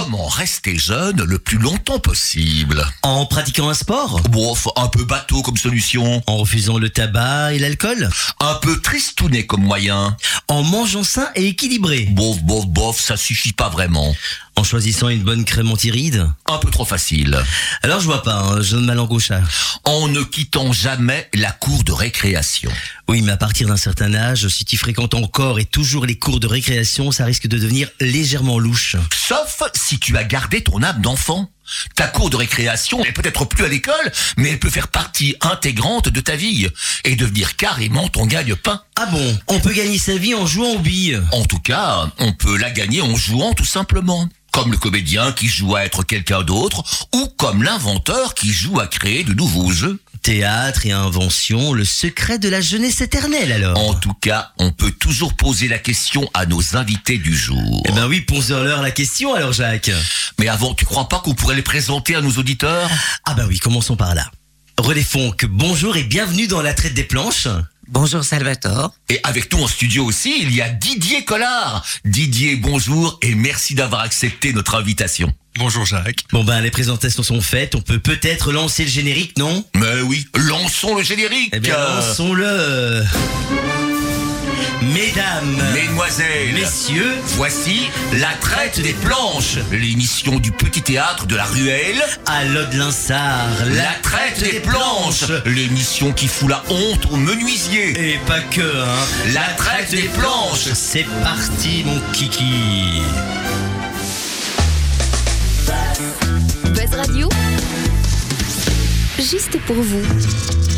Comment rester jeune le plus longtemps possible En pratiquant un sport? Bon, un peu bateau comme solution. En refusant le tabac et l'alcool? Un peu tristouné comme moyen. En mangeant sain et équilibré? Bof, bof, bof, ça suffit pas vraiment. En choisissant une bonne crème antiride Un peu trop facile. Alors je vois pas, hein, je donne ma langue au chat. En ne quittant jamais la cour de récréation. Oui, mais à partir d'un certain âge, si tu fréquentes encore et toujours les cours de récréation, ça risque de devenir légèrement louche. Sauf si tu as gardé ton âme d'enfant. Ta cour de récréation n'est peut-être plus à l'école, mais elle peut faire partie intégrante de ta vie et devenir carrément ton gagne-pain. Ah bon On peut gagner sa vie en jouant aux billes En tout cas, on peut la gagner en jouant tout simplement comme le comédien qui joue à être quelqu'un d'autre, ou comme l'inventeur qui joue à créer de nouveaux jeux. Théâtre et invention, le secret de la jeunesse éternelle alors. En tout cas, on peut toujours poser la question à nos invités du jour. Eh ben oui, posons-leur la question alors Jacques. Mais avant, tu crois pas qu'on pourrait les présenter à nos auditeurs? Ah ben oui, commençons par là. Relais Fonck, bonjour et bienvenue dans la traite des planches. Bonjour Salvatore. Et avec nous en studio aussi, il y a Didier Collard. Didier, bonjour et merci d'avoir accepté notre invitation. Bonjour Jacques. Bon ben les présentations sont faites, on peut peut-être lancer le générique, non? Mais oui, lançons le générique. Eh bien lançons-le. Mesdames, Mesdemoiselles, Messieurs, voici La Traite des Planches, l'émission du petit théâtre de la Ruelle. À l'Aude-Linsard, La, Traite des, Planches, l'émission qui fout la honte aux menuisiers. Et pas que, hein. La, Traite, des, Planches. C'est parti, mon kiki. Buzz Radio, juste pour vous.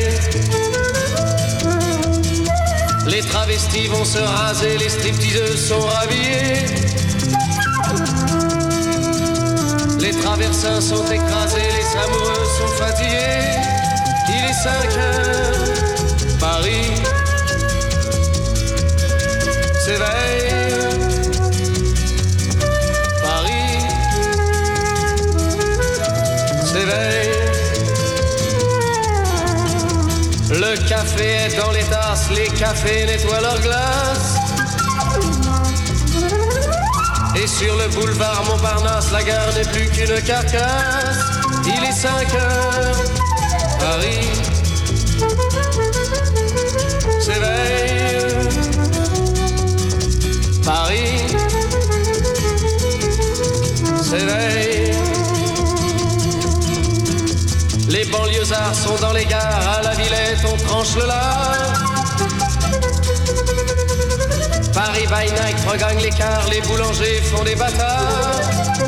Vont se raser, les stripteaseuses sont rhabillées. Les traversins sont écrasés, les amoureux sont fatigués. Il est 5 heures, Paris s'éveille. Le café est dans les tasses, les cafés nettoient leurs glaces. Et sur le boulevard Montparnasse, la gare n'est plus qu'une carcasse. Il est 5 heures, Paris s'éveille. Paris s'éveille. Les banlieusards sont dans les gares, à la Villette on tranche le lard. Paris by night regagne l'écart, les boulangers font des bâtards.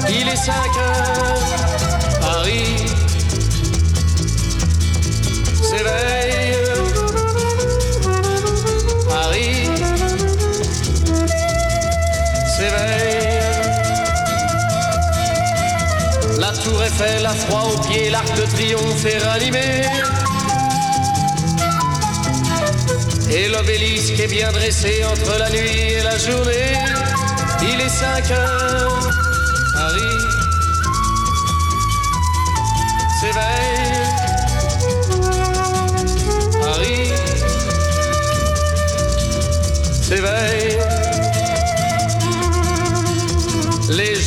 Il est 5 heures, Paris s'éveille. Tour Eiffel a froid aux pieds, l'arc de triomphe est ranimé. Et l'obélisque est bien dressé entre la nuit et la journée. Il est 5 heures, Paris s'éveille. Paris s'éveille.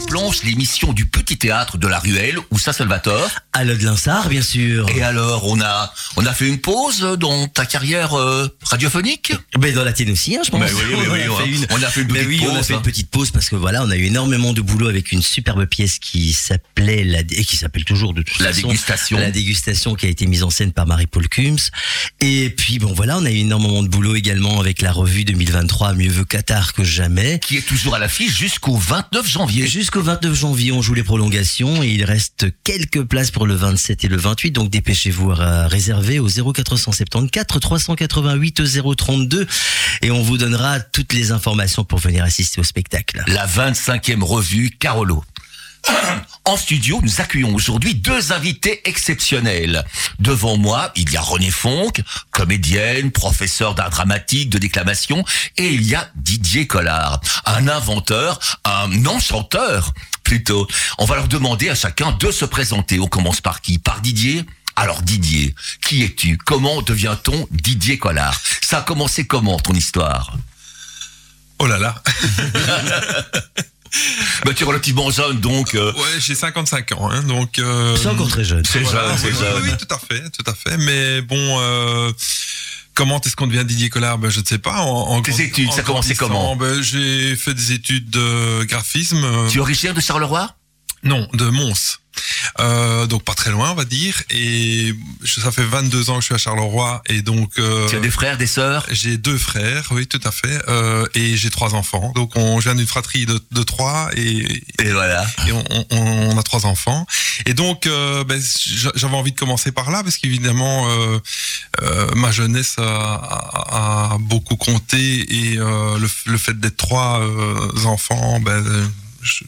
Planches, l'émission du petit théâtre de la Ruelle. Où ça, Salvatore À l'Ode Linsard, bien sûr. Et alors, on a, on a fait une pause dans ta carrière euh, radiophonique? Mais dans la tienne aussi, hein, je pense. Mais oui, oui, oui, on, a fait une, on a fait une Mais petite oui, on a pause, fait hein. une petite pause parce que voilà, on a eu énormément de boulot avec une superbe pièce qui s'appelait la et qui s'appelle toujours de toute La façon dégustation. La dégustation qui a été mise en scène par Marie-Paul Kums. Et puis bon voilà, on a eu énormément de boulot également avec la revue 2023 Mieux veut Qatar que jamais. qui est toujours à l'affiche jusqu'au 29 janvier. Jusqu'au 29 janvier, on joue les prolongations et il reste quelques places pour le 27 et le 28. Donc dépêchez-vous à réserver au 0474 388 032 et on vous donnera toutes les informations pour venir assister au spectacle. La 25e revue Carolo. En studio, nous accueillons aujourd'hui deux invités exceptionnels. Devant moi, il y a René Fonck, comédienne, professeur d'art dramatique, de déclamation, et il y a Didier Collard, un inventeur, un enchanteur plutôt. On va leur demander à chacun de se présenter. On commence par qui? Par Didier alors Didier, qui es-tu? Comment devient-on Didier Collard? Ça a commencé comment ton histoire? Oh là là. bah, Tu es relativement jeune donc... euh, Ouais, j'ai 55 ans, hein, donc. euh, C'est encore très jeune. C'est voilà, jeune, c'est jeune. oui, oui, tout à fait, tout à fait. Mais bon, euh, comment est-ce qu'on devient Didier Collard? Ben, Je ne sais pas. En, en Tes études, en ça a commencé grandissant, comment? ben, J'ai fait des études de graphisme. euh, Tu es originaire de Charleroi? Non, de Mons. Euh, donc pas très loin, on va dire. Et je- ça fait 22 ans que je suis à Charleroi. Et donc... euh, Tu as des frères, des sœurs? J'ai deux frères, oui, tout à fait. Euh, et j'ai trois enfants. Donc on je viens d'une fratrie de, de trois et, Et voilà. et on, on- on a trois enfants. Et donc, ben, j'a- j'avais envie de commencer par là parce qu'évidemment, ma jeunesse a, a- a beaucoup compté et le, le fait d'être trois enfants, ben, je-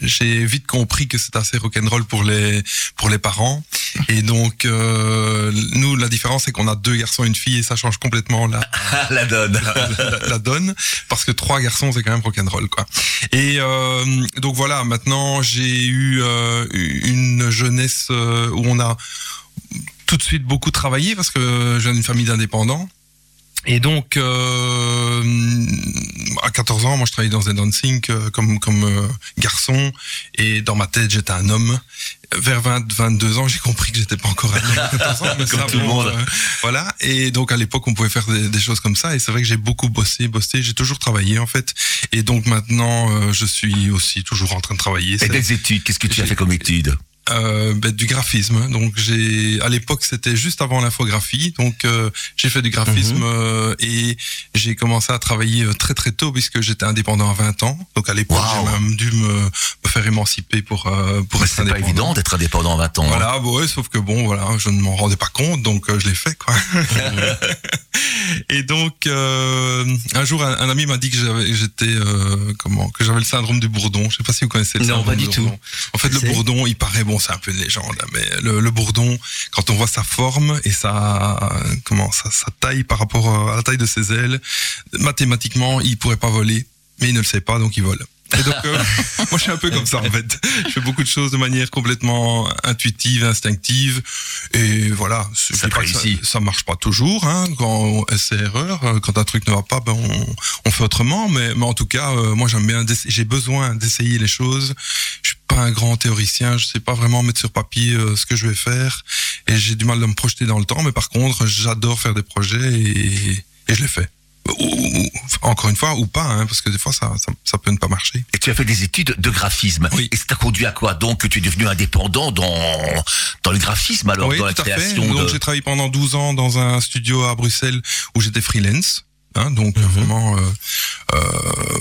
j'ai- vite compris que c'est assez rock'n'roll pour les pour les parents et donc euh, nous la différence c'est qu'on a deux garçons et une fille et ça change complètement la, la donne. la, la- la donne parce que trois garçons c'est quand même rock'n'roll quoi. Et euh, donc voilà, maintenant j'ai eu euh, une jeunesse où on a tout de suite beaucoup travaillé parce que je viens d'une famille d'indépendants. Et donc, euh, à 14 ans, moi, je travaillais dans un dancing euh, comme comme euh, garçon, et dans ma tête, j'étais un homme. Vers 20, 22 ans, j'ai compris que j'étais pas encore un homme. à 14 ans, mais Comme ça, tout le monde. euh, voilà. Et donc, à l'époque, on pouvait faire des, des choses comme ça. Et c'est vrai que j'ai beaucoup bossé, bossé. J'ai toujours travaillé, en fait. Et donc, maintenant, euh, je suis aussi toujours en train de travailler. Et C'est- des études, qu'est-ce que tu as fait comme études? Euh, ben, du graphisme. Donc j'ai à l'époque c'était juste avant l'infographie. Donc euh, j'ai fait du graphisme Mhm. euh, et j'ai commencé à travailler euh, très très tôt puisque j'étais indépendant à 20 ans. Donc à l'époque Wow. j'ai même dû me, me faire émanciper pour euh, pour être C'est pas indépendant. évident d'être indépendant à 20 ans. hein. Voilà, bon, ouais, sauf que bon, voilà, je ne m'en rendais pas compte, donc euh, je l'ai fait, quoi. et donc, euh, un jour, un, un ami m'a dit que j'avais, j'étais, euh, comment, que j'avais le syndrome du bourdon. Je sais pas si vous connaissez le Non, syndrome pas du bourdon. En fait, le bourdon, il paraît, bon, c'est un peu une légende, mais le, le bourdon, quand on voit sa forme et sa, comment, sa, sa taille par rapport à la taille de ses ailes, mathématiquement, il pourrait pas voler, mais il ne le sait pas, donc il vole. Et donc, euh, moi, je suis un peu comme ça, en fait. Je fais beaucoup de choses de manière complètement intuitive, instinctive. Et voilà. Ça pas. Ça, ça marche pas toujours, hein. Quand c'est erreur, euh, quand un truc ne va pas, ben, on, on fait autrement. Mais, mais en tout cas, euh, moi, j'aime bien, j'ai besoin d'essayer les choses. Je suis pas un grand théoricien. Je sais pas vraiment mettre sur papier euh, ce que je vais faire. Et j'ai du mal de me projeter dans le temps. Mais par contre, j'adore faire des projets et, et je les fais. Ou- encore une fois, ou pas, hein, parce que des fois, ça, ça, ça peut ne pas marcher. Et tu as fait des études de graphisme. Oui. Et ça t'a conduit à quoi? Donc que tu es devenu indépendant dans, dans le graphisme, alors oui, dans la tout à fait. création Donc j'ai travaillé pendant 12 ans dans un studio à Bruxelles où j'étais freelance. Hein, donc Mhm. vraiment, euh, euh,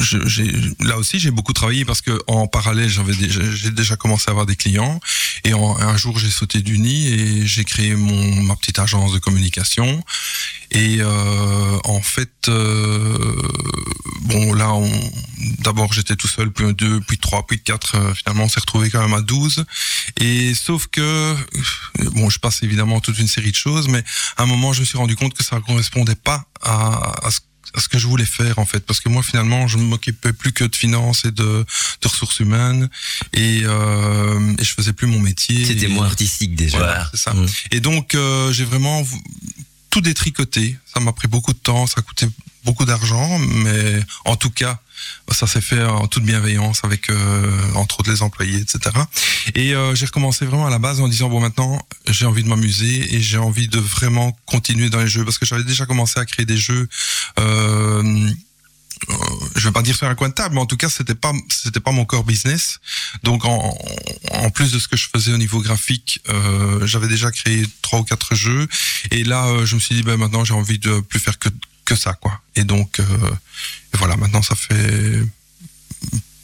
je- j'ai- là aussi j'ai beaucoup travaillé parce que en parallèle j'avais déjà, j'ai déjà commencé à avoir des clients. Et en- un jour j'ai sauté du nid et j'ai créé mon ma petite agence de communication. Et euh, en fait euh, bon là on d'abord j'étais tout seul puis deux puis trois puis quatre euh, finalement on s'est retrouvé quand même à 12 et sauf que bon je passe évidemment toute une série de choses mais à un moment je me suis rendu compte que ça correspondait pas à, à ce à ce que je voulais faire en fait parce que moi finalement je ne m'occupais plus que de finances et de, de ressources humaines et, euh, et je faisais plus mon métier C'était moins artistique déjà. voilà, c'est ça. Mm. Et donc, euh, j'ai vraiment tout détricoté. Ça m'a pris beaucoup de temps, ça a coûté beaucoup d'argent, mais en tout cas, ça s'est fait en toute bienveillance avec euh, entre autres les employés, etc. Et euh, j'ai recommencé vraiment à la base en disant bon maintenant j'ai envie de m'amuser et j'ai envie de vraiment continuer dans les jeux parce que j'avais déjà commencé à créer des jeux. Euh, euh, je vais pas dire sur un coin de table, mais en tout cas c'était pas c'était pas mon core business. Donc en, plus de ce que je faisais au niveau graphique, j'avais déjà créé trois ou quatre jeux et là je me suis dit ben maintenant j'ai envie de plus faire que que ça quoi. Et donc euh, voilà maintenant ça fait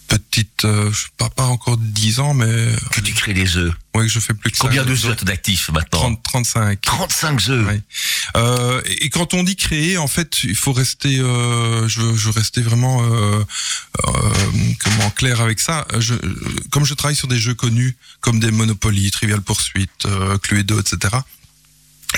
petite euh, je sais pas pas encore 10 ans mais Que tu crées des jeux. ouais que je fais plus que Combien de jeux d'actifs maintenant 30, 35. 35 jeux. Ouais. Euh, et et quand on dit créer, en fait, il faut rester. Euh, je, veux, je veux rester vraiment euh, euh, comment clair avec ça. Je, comme je travaille sur des jeux connus comme des Monopoly, Trivial Pursuit, euh, Cluedo, etc.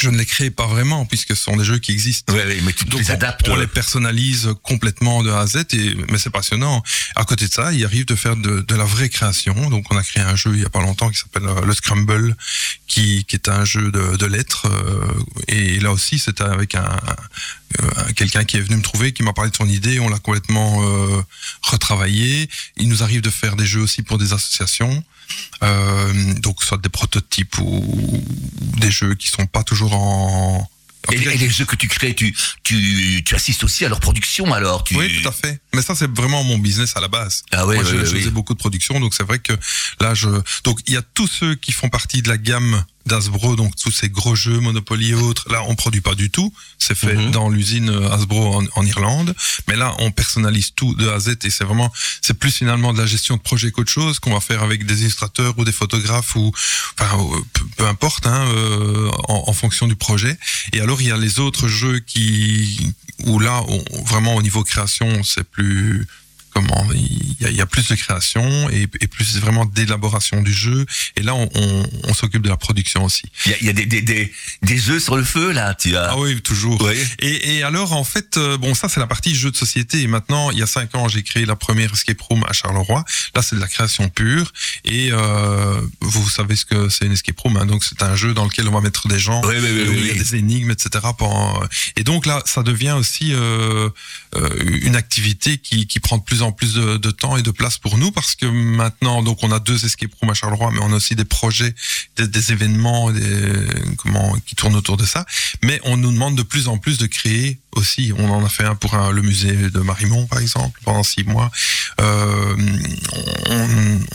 Je ne les crée pas vraiment puisque ce sont des jeux qui existent. Ouais, mais tu Donc les on- adaptes. On, les personnalise complètement de A à Z, et, mais c'est passionnant. À côté de ça, il arrive de faire de, de la vraie création. Donc on a créé un jeu il y a pas longtemps qui s'appelle euh, le Scramble, qui, qui est un jeu de, de lettres. euh, et là aussi, c'était avec un, un- quelqu'un qui est venu me trouver, qui m'a parlé de son idée. On l'a complètement euh, retravaillé. Il nous arrive de faire des jeux aussi pour des associations. Euh, donc soit des prototypes ou des jeux qui sont pas toujours en, Et, les jeux que tu crées, tu, tu, tu assistes aussi à leur production alors tu... Oui, tout à fait. Mais ça, c'est vraiment mon business à la base. Ah Moi, ouais, je, oui. faisais beaucoup de production, donc c'est vrai que là, je. Donc, il y a tous ceux qui font partie de la gamme d'Asbro, donc tous ces gros jeux, Monopoly et autres. Là, on produit pas du tout. C'est fait Mhm. dans l'usine euh, Hasbro en, en Irlande. Mais là, on personnalise tout de A à Z et c'est vraiment, c'est plus finalement de la gestion de projet qu'autre chose qu'on va faire avec des illustrateurs ou des photographes ou, enfin, euh, peu, peu importe, hein, euh, en, en fonction du projet. Et alors, il y a les autres jeux qui, où là, on- vraiment au niveau création, c'est plus, comment, il y a, il y a plus de création et, et plus vraiment d'élaboration du jeu. Et là, on, on, on s'occupe de la production aussi. Il y a, il y a des, des, des, des jeux sur le feu là, tu as. Ah oui, toujours. Ouais. Et, et alors, en fait, euh, bon, ça, c'est la partie jeu de société. Et maintenant, il y a cinq ans, j'ai créé la première escape room à Charleroi. Là, c'est de la création pure. Et euh, vous savez ce que c'est une escape room. Hein, donc, c'est un jeu dans lequel on va mettre des gens. Oui, oui, oui, et où oui, il y a oui. des énigmes, etc. pendant- Et donc là, ça devient aussi euh, euh, une activité qui, qui prend de plus en plus de, temps et de place pour nous parce que maintenant, donc on a deux escape rooms à Charleroi, mais on a aussi des projets, des, événements, des, comment qui tournent autour de ça. Mais on nous demande de plus en plus de créer aussi. On en a fait un pour le musée de Marimont, par exemple, pendant six mois. Euh,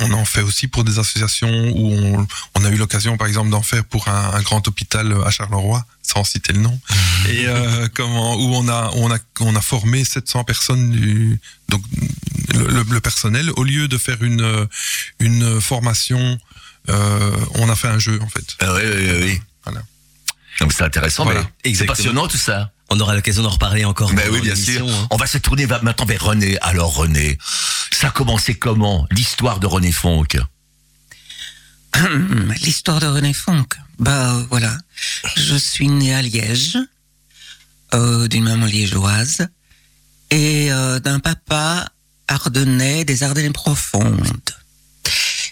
on, en fait aussi pour des associations où on, a eu l'occasion, par exemple, d'en faire pour un grand hôpital à Charleroi, sans citer le nom. Et euh, comment où on a on a on a formé 700 personnes du donc le, le- le personnel au lieu de faire une une formation, euh, on a fait un jeu en fait. Ah oui, oui, oui. Voilà. Donc c'est intéressant, Voilà, mais c'est passionnant tout ça. On aura l'occasion d'en reparler encore. Ben dans oui, bien sûr. hein. On va se tourner maintenant vers René. Alors René, ça a commencé comment L'histoire de René Fonck? L'histoire de René Fonck. Bah euh, voilà, je suis né à Liège, euh, d'une maman liégeoise et euh, d'un papa ardennais des Ardennes profondes.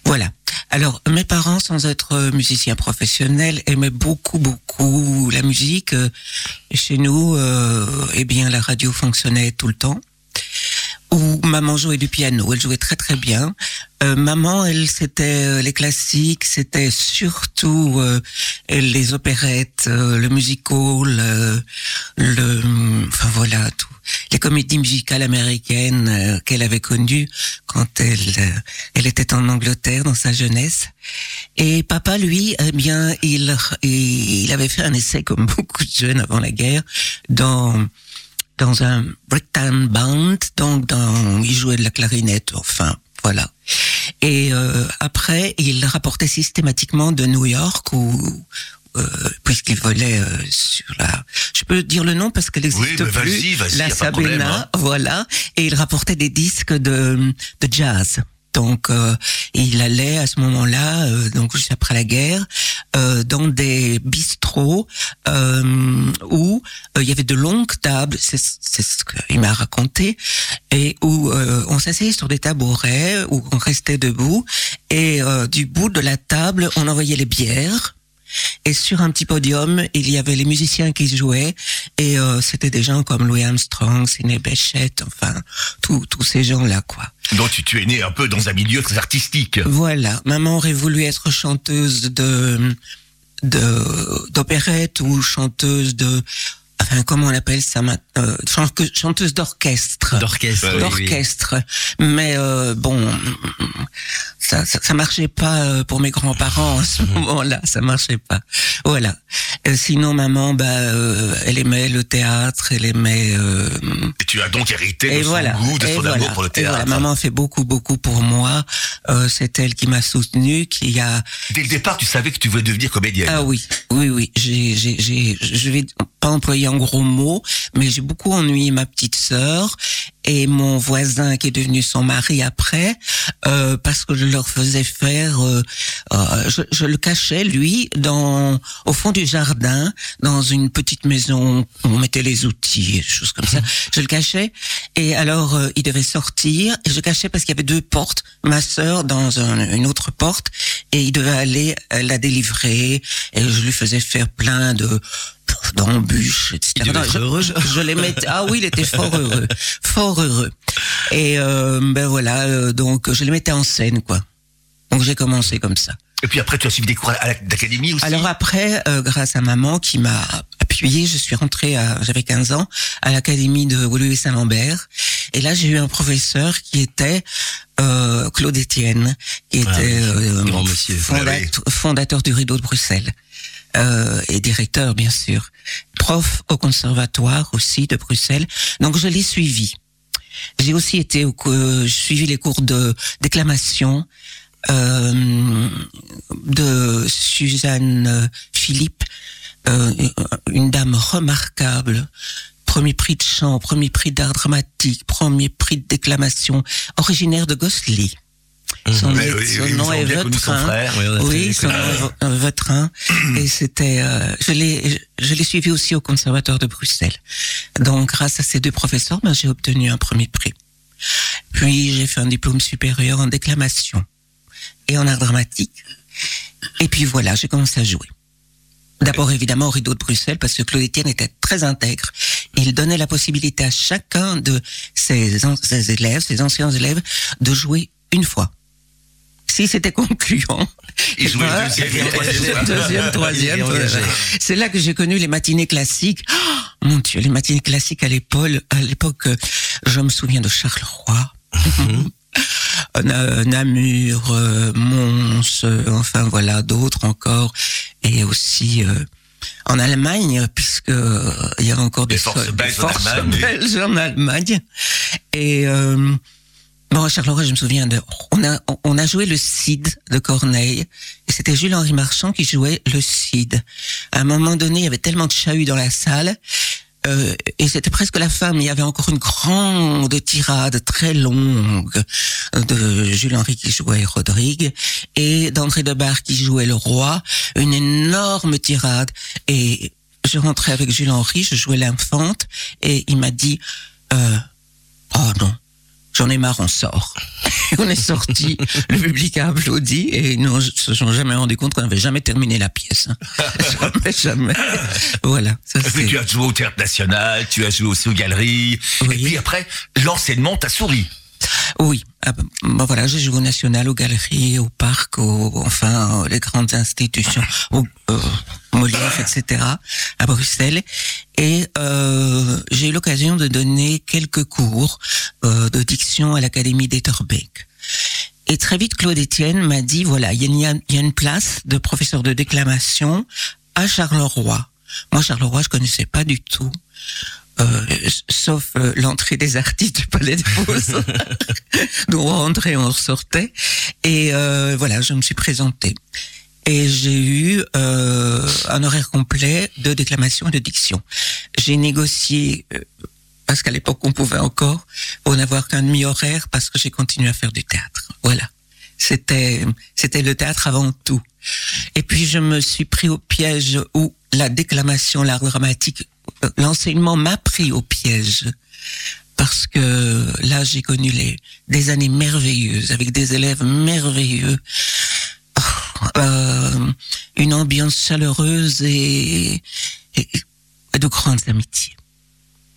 Voilà. Alors mes parents, sans être musiciens professionnels, aimaient beaucoup beaucoup la musique. Chez nous, euh, eh bien la radio fonctionnait tout le temps. Où maman jouait du piano, elle jouait très très bien. Euh, maman, elle, c'était euh, les classiques, c'était surtout euh, les opérettes, euh, le musical, euh, le, enfin voilà, tout. Les comédies musicales américaines euh, qu'elle avait connues quand elle, elle était en Angleterre dans sa jeunesse. Et papa, lui, eh bien, il, il avait fait un essai comme beaucoup de jeunes avant la guerre dans dans un Bricktown Band, donc dans, il jouait de la clarinette, enfin, voilà. Et euh, après, il rapportait systématiquement de New York ou euh, puisqu'il volait euh, sur la, je peux dire le nom parce qu'elle Oui, n'existe mais plus, la y a pas de problème, Sabena, hein. voilà. Et il rapportait des disques de, de jazz. Donc, euh, il allait à ce moment-là, euh, donc juste après la guerre, euh, dans des bistrots euh, où euh, il y avait de longues tables, c'est ce qu'il m'a raconté, et où euh, on s'asseyait sur des tabourets, où on restait debout, et du bout de la table, on envoyait les bières. Et sur un petit podium, il y avait les musiciens qui jouaient. Et euh, c'était des gens comme Louis Armstrong, Sidney Bechet, enfin, tous tous ces gens-là, quoi. Donc tu, tu es né un peu dans un milieu très artistique. Voilà. Maman aurait voulu être chanteuse de de d'opérette ou chanteuse de enfin comment on appelle ça maintenant euh, chan- chanteuse d'orchestre D'orchestre. Oui, d'orchestre mais euh, bon ça, ça ça marchait pas euh, pour mes grands-parents à ce moment-là ça marchait pas voilà Euh, sinon maman bah euh, elle aimait le théâtre elle aimait euh, Et tu as donc hérité de et son voilà. goût, de Et son voilà. amour pour le Et voilà. théâtre. Maman a fait beaucoup, beaucoup pour moi. Euh, c'est elle qui m'a soutenue, qui a. Dès le départ, tu savais que tu voulais devenir comédienne. Ah oui, oui, oui. J'ai, j'ai, j'ai, je vais pas employer un gros mot, mais j'ai beaucoup ennuyé ma petite sœur et mon voisin qui est devenu son mari après, euh, parce que je leur faisais faire. euh, euh, je, je le cachais lui dans au fond du jardin, dans une petite maison où on mettait les outils, des choses comme ça. Je le cachais et alors euh, il devait sortir et je cachais parce qu'il y avait deux portes. Ma sœur dans un- une autre porte et il devait aller euh, la délivrer et je lui faisais faire plein de d'embûches, etc. Il devait être je, heureux. je- je les mettais. Ah oui, il était fort heureux, fort heureux. Et euh, ben voilà, euh, donc je les mettais en scène, quoi. Donc j'ai commencé comme ça. Et puis après, tu as suivi des cours à la- d'académie aussi? Alors après, euh, grâce à maman qui m'a appuyé, je suis rentrée, à, j'avais 15 ans, à l'académie de Louis Saint-Lambert. Et là, j'ai eu un professeur qui était euh, Claude Étienne, qui était Ah oui, euh, Oui, fondateur du Rideau de Bruxelles. Euh, et directeur, bien sûr. Prof au conservatoire aussi de Bruxelles. Donc, je l'ai suivi. J'ai aussi été au, euh, suivi les cours de déclamation euh, de Suzanne euh, Philippe, euh, une dame remarquable. Premier prix de chant, premier prix d'art dramatique, premier prix de déclamation, originaire de Gosselies. Son, oui, son oui, nom est Vautrin. frère. Oui, son nom est Vautrin. Et c'était, euh, je l'ai, je l'ai suivi aussi au conservatoire de Bruxelles. Donc, grâce à ces deux professeurs, ben, j'ai obtenu un premier prix. Puis, j'ai fait un diplôme supérieur en déclamation et en art dramatique. Et puis voilà, j'ai commencé à jouer. D'abord, évidemment, au rideau de Bruxelles, parce que Claude Etienne était très intègre. Il donnait la possibilité à chacun de ses élèves, ses anciens élèves, de jouer une fois. Si c'était concluant. Jouait ben, le deuxième, troisième. C'est là que j'ai connu les matinées classiques. Oh, mon Dieu, les matinées classiques à l'épaule, à l'époque, euh, je me souviens de Charleroi. Na- Namur, euh, Mons, euh, enfin voilà, d'autres encore, et aussi euh, en Allemagne, puisque il y avait encore des forces so- des belges en forces belges en Allemagne. Et bon, à je me souviens de, on a on a joué le Cid de Corneille, et c'était Jules-Henri Marchand qui jouait le Cid. À un moment donné, il y avait tellement de chahut dans la salle. Euh, et c'était presque la fin, mais il y avait encore une grande tirade très longue de Jules-Henri qui jouait Rodrigue et d'André Debar qui jouait le roi, une énorme tirade. Et je rentrais avec Jules-Henri, je jouais l'infante, et il m'a dit, euh, oh non, j'en ai marre, on sort. On est sorti, le public a applaudi, et ils ne se sont jamais rendu compte qu'on n'avait jamais terminé la pièce. hein. jamais, jamais. Voilà. Ça, Et puis tu as joué au Théâtre National, tu as joué aussi aux galeries. Oui. Et puis après, l'enseignement t'a souri. Oui, ah ben, ben voilà, j'ai joué au National, aux galeries, au parc, au, enfin, euh, les grandes institutions, au euh, Molière, etc., à Bruxelles. Et euh, j'ai eu l'occasion de donner quelques cours euh, de diction à l'Académie d'Etterbeek. Et très vite, Claude Etienne m'a dit, voilà, il y, y a une place de professeur de déclamation à Charleroi. Moi, Charleroi, je connaissais pas du tout. Euh, sauf euh, l'entrée des artistes du Palais des Beaux Nous on rentrait, on ressortait. Et euh, voilà, je me suis présentée. Et j'ai eu euh, un horaire complet de déclamation et de diction. J'ai négocié, euh, parce qu'à l'époque on pouvait encore, pour n'avoir qu'un demi-horaire, parce que j'ai continué à faire du théâtre. Voilà. C'était, c'était le théâtre avant tout. Et puis je me suis pris au piège où la déclamation, l'art dramatique, l'enseignement m'a pris au piège. Parce que là, j'ai connu les, des années merveilleuses, avec des élèves merveilleux. Oh, euh, une ambiance chaleureuse et, de grandes amitiés.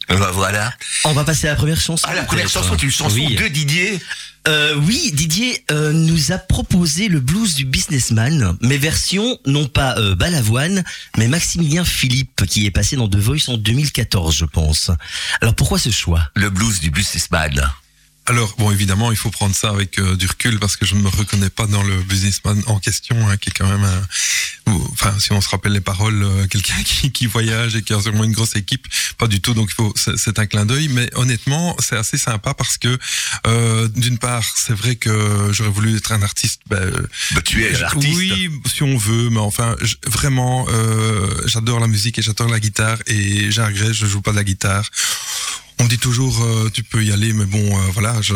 Bah, voilà. On va passer à la première chanson. Ah, la première chanson est une chanson Oui. de Didier. Euh, oui, Didier euh, nous a proposé le blues du businessman, mais version non pas euh, Balavoine, mais Maximilien Philippe, qui est passé dans The Voice en 2014, je pense. Alors pourquoi ce choix? Le blues du businessman. Alors, bon, évidemment, il faut prendre ça avec euh, du recul parce que je ne me reconnais pas dans le businessman en question, hein, qui est quand même, un- enfin, si on se rappelle les paroles, euh, quelqu'un qui, qui voyage et qui a sûrement une grosse équipe, pas du tout. Donc, il faut, c'est un clin d'œil, mais honnêtement, c'est assez sympa parce que, euh, d'une part, c'est vrai que j'aurais voulu être un artiste. Ben, euh, Bah, tu es l'artiste. Oui, si on veut, mais enfin, vraiment, euh, j'adore la musique et j'adore la guitare et j'ai un regret, je joue pas de la guitare. On me dit toujours, euh, tu peux y aller, mais bon, euh, voilà, je,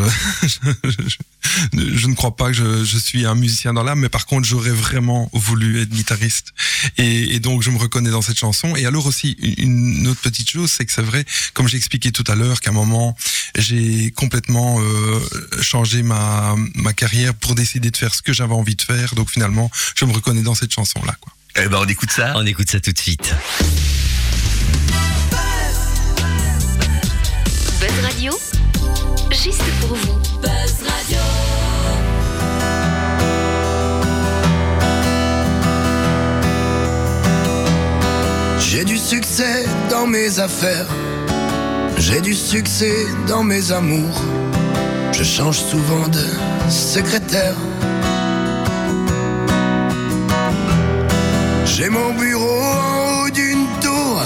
je, je ne crois pas que je, je suis un musicien dans l'âme, mais par contre, j'aurais vraiment voulu être guitariste. Et, et donc, je me reconnais dans cette chanson. Et alors aussi, une autre petite chose, c'est que c'est vrai, comme j'ai expliqué tout à l'heure, qu'à un moment, j'ai complètement euh, changé ma, ma carrière pour décider de faire ce que j'avais envie de faire. Donc finalement, je me reconnais dans cette chanson-là. Quoi. Eh ben, on écoute ça. On écoute ça tout de suite. Buzz Radio, juste pour vous. Buzz Radio. J'ai du succès dans mes affaires, j'ai du succès dans mes amours. Je change souvent de secrétaire. J'ai mon bureau en haut d'une tour,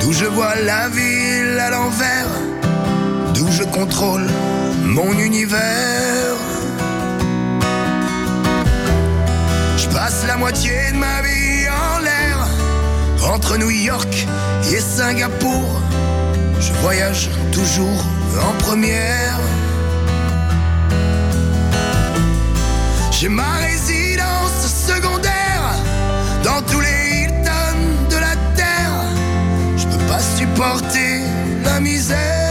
d'où je vois la ville à l'envers, je contrôle mon univers. Je passe la moitié de ma vie en l'air, entre New York et Singapour. Je voyage toujours en première. J'ai ma résidence secondaire dans tous les Hilton de la terre. Je peux pas supporter la misère.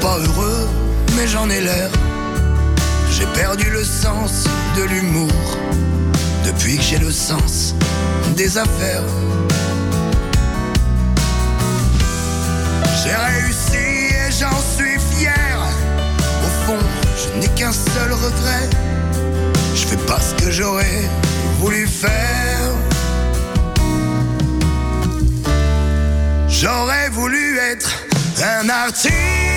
Pas heureux, mais j'en ai l'air. J'ai perdu le sens de l'humour depuis que j'ai le sens des affaires. J'ai réussi et j'en suis fier. Au fond, je n'ai qu'un seul regret. Je fais pas ce que j'aurais voulu faire. J'aurais voulu être un artiste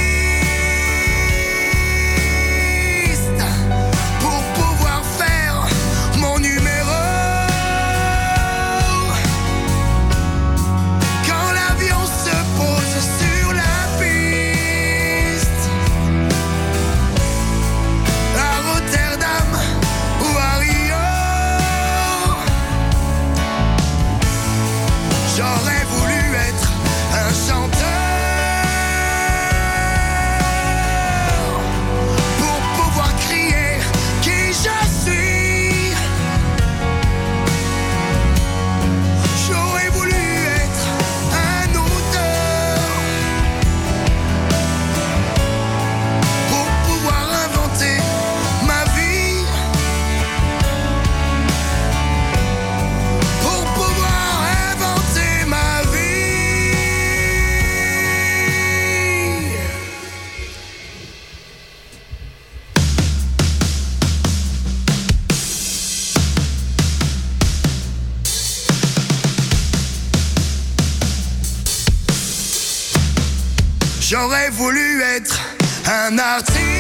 J'aurais voulu être un artiste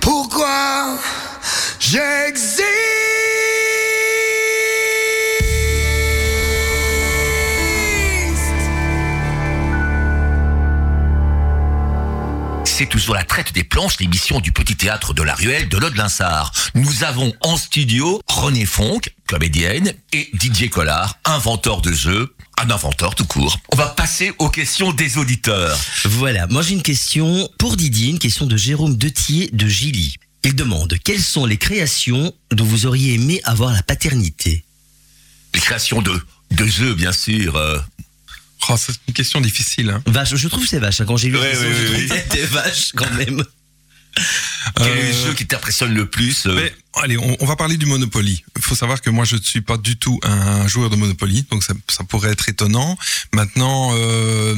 pourquoi j'existe. C'est toujours la traite des planches, l'émission du petit théâtre de la ruelle de l'Aude Linsard. Nous avons en studio René Fonck, comédienne, et Didier Collard, inventeur de jeux, un inventeur tout court. On va passer aux questions des auditeurs. Voilà, moi j'ai une question pour Didier, une question de Jérôme Detier de Gilly. Il demande quelles sont les créations dont vous auriez aimé avoir la paternité? Les créations de, de jeux, bien sûr. euh. Oh, c'est une question difficile. Hein. Vache, je trouve que c'est vache. hein. Quand j'ai lu Ouais, ouais, je que c'était vache quand même. Quel est Euh, le jeu qui t'impressionne le plus euh Mais, allez, on, on va parler du Monopoly. Il faut savoir que moi, je ne suis pas du tout un joueur de Monopoly, donc ça, ça pourrait être étonnant. Maintenant, euh,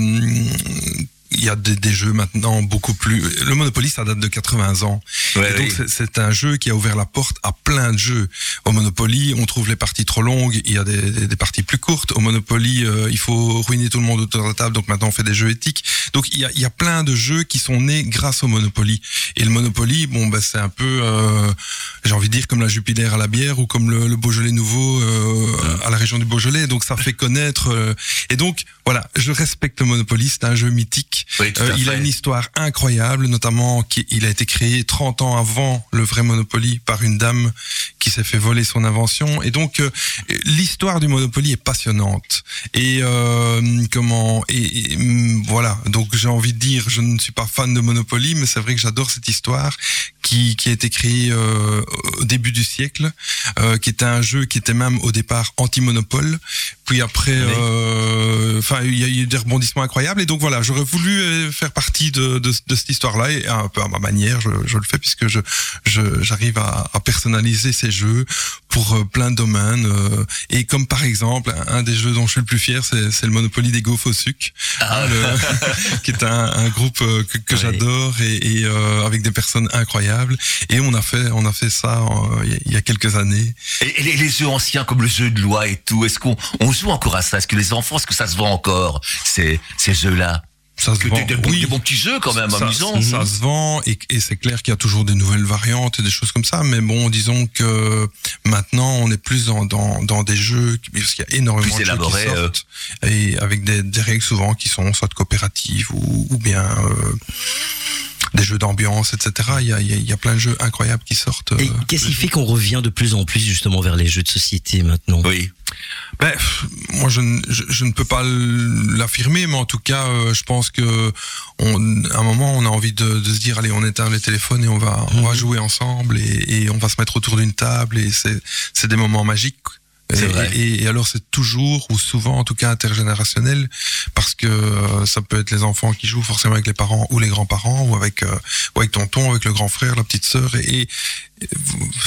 il y a des, des jeux maintenant beaucoup plus. Le Monopoly, ça date de 80 ans. Ouais, Et donc oui. c'est- un jeu qui a ouvert la porte à plein de jeux. Au Monopoly, on trouve les parties trop longues, il y a des, des- des parties plus courtes. Au Monopoly, euh, il faut ruiner tout le monde autour de la table, donc maintenant on fait des jeux éthiques. Donc il y a, il y a plein de jeux qui sont nés grâce au Monopoly. Et le Monopoly, bon, bah, c'est un peu, euh, j'ai envie de dire, comme la Jupiler à la bière ou comme le, le Beaujolais nouveau euh, à la région du Beaujolais. Donc ça fait connaître. euh, et donc voilà, je respecte le Monopoly, c'est un jeu mythique. Oui, Euh, il a une histoire incroyable, notamment qu'il a été créé 30 ans avant le vrai Monopoly par une dame qui s'est fait voler son invention. Et donc euh, l'histoire du Monopoly est passionnante. Et euh, comment et, et, hum, voilà. Donc j'ai envie de dire, je ne suis pas fan de Monopoly, mais c'est vrai que j'adore cette histoire qui, qui a été créée euh, au début du siècle, qui était un jeu qui était même au départ anti-monopole. Puis après, Oui. euh, enfin, il y a eu des rebondissements incroyables. Et donc voilà, j'aurais voulu euh, faire partie de, de, de cette histoire-là et un peu à ma manière, je, je le fais puisque je je- j'arrive à, à personnaliser ces jeux pour euh, plein de domaines. euh, et comme par exemple, un, des jeux dont je suis le plus fier, c'est le Monopoly des gaufres au sucre, Ah. hein, le- qui est un, un groupe euh, que, que Ouais. j'adore et, et, euh, avec des personnes incroyables. Et on a fait on a fait ça il y a- il y a quelques années. Et, et les, les jeux anciens comme le jeu de loi et tout, est-ce qu'on on joue encore à ça? Est-ce que les enfants, est-ce que ça se vend encore ces, ces jeux-là? Ça se Que vend. des, Oui. des bons petits jeux quand même, ça, amusants. Ça se vend et, et c'est clair qu'il y a toujours des nouvelles variantes et des choses comme ça. Mais bon, disons que maintenant on est plus dans, dans, dans des jeux parce qu'il y a énormément Plus de jeux élaborés, qui sortent et avec des, des règles souvent qui sont soit coopératives ou, ou bien euh, des jeux d'ambiance, etc. Il y a, il y plein de jeux incroyables qui sortent. Et euh, qu'est-ce qui fait qu'on revient de plus en plus justement vers les jeux de société maintenant? Oui. Ben, moi, je, ne- je, je ne peux pas l'affirmer, mais en tout cas, euh, je pense que on, à un moment, on a envie de, de se dire, allez, on éteint les téléphones et on va, on va jouer ensemble et, et on va se mettre autour d'une table et c'est, c'est des moments magiques. Et, vrai. et, et alors c'est toujours ou souvent en tout cas intergénérationnel parce que euh, ça peut être les enfants qui jouent forcément avec les parents ou les grands-parents ou avec euh, ou avec tonton, avec le grand frère, la petite sœur et, et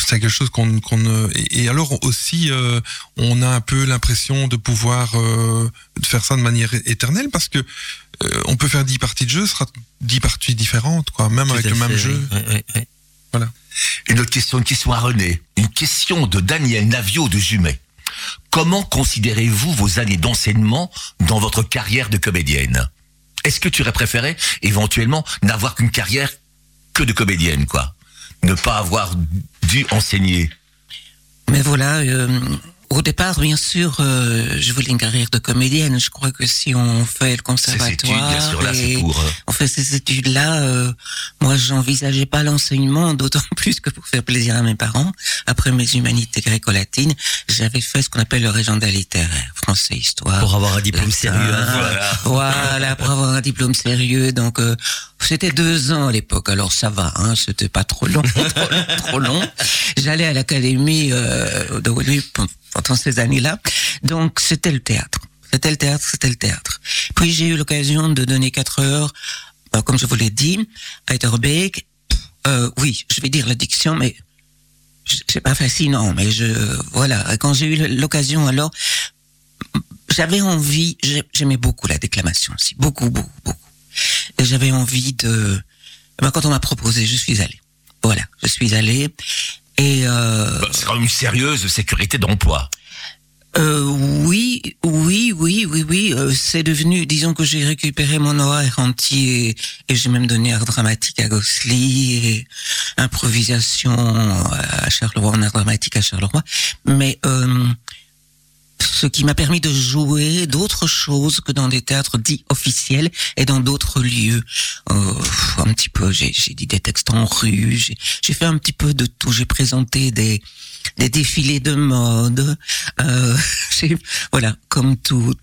c'est quelque chose qu'on qu'on ne- et, et alors aussi euh, on a un peu l'impression de pouvoir euh, de faire ça de manière éternelle parce que euh, on peut faire dix parties de jeu, ce sera dix parties différentes quoi, même Tout avec le fait, même oui. jeu. Ouais. Une autre question, une question à René. Une question de Daniel Navio de Jumet. Comment considérez-vous vos années d'enseignement dans votre carrière de comédienne? Est-ce que tu aurais préféré éventuellement n'avoir qu'une carrière que de comédienne, quoi? Ne pas avoir dû enseigner? Mais voilà, euh, au départ, bien sûr, euh, je voulais une carrière de comédienne. Je crois que si on fait le études, conservatoire, bien sûr, là, et pour... euh, on fait ces études-là, euh, moi, j'envisageais pas l'enseignement, d'autant plus que pour faire plaisir à mes parents. Après mes humanités gréco-latines, j'avais fait ce qu'on appelle le régional littéraire, français, histoire. Pour avoir un diplôme latin. sérieux. hein. Voilà. Voilà, pour avoir un diplôme sérieux. Donc, euh, c'était deux ans à l'époque. Alors ça va, hein, c'était pas trop long, trop long, long. J'allais à l'académie euh, de pendant ces années-là. Donc, c'était le théâtre. C'était le théâtre, c'était le théâtre. Puis j'ai eu l'occasion de donner quatre heures, euh, comme je vous l'ai dit, à Etterbeek. Euh, oui, je vais dire l'addiction, mais c'est pas fascinant. Mais je, voilà, quand j'ai eu l'occasion, alors, j'avais envie, j'ai- j'aimais beaucoup la déclamation aussi, beaucoup, beaucoup, beaucoup. Et j'avais envie de, ben, quand on m'a proposé, je suis allé. Voilà, je suis allé. Et euh, bah, c'est quand même une sérieuse sécurité d'emploi. euh, oui, oui, oui, oui, oui. euh, c'est devenu, disons que j'ai récupéré mon horaire entier et j'ai même donné art dramatique à Gosli et improvisation à Charleroi, en art dramatique à Charleroi. Mais euh, ce qui m'a permis de jouer d'autres choses que dans des théâtres dits officiels et dans d'autres lieux. Euh, un petit peu, j'ai dit des textes en rue, j'ai fait un petit peu de tout. J'ai présenté des des défilés de mode. Euh, voilà, comme tout.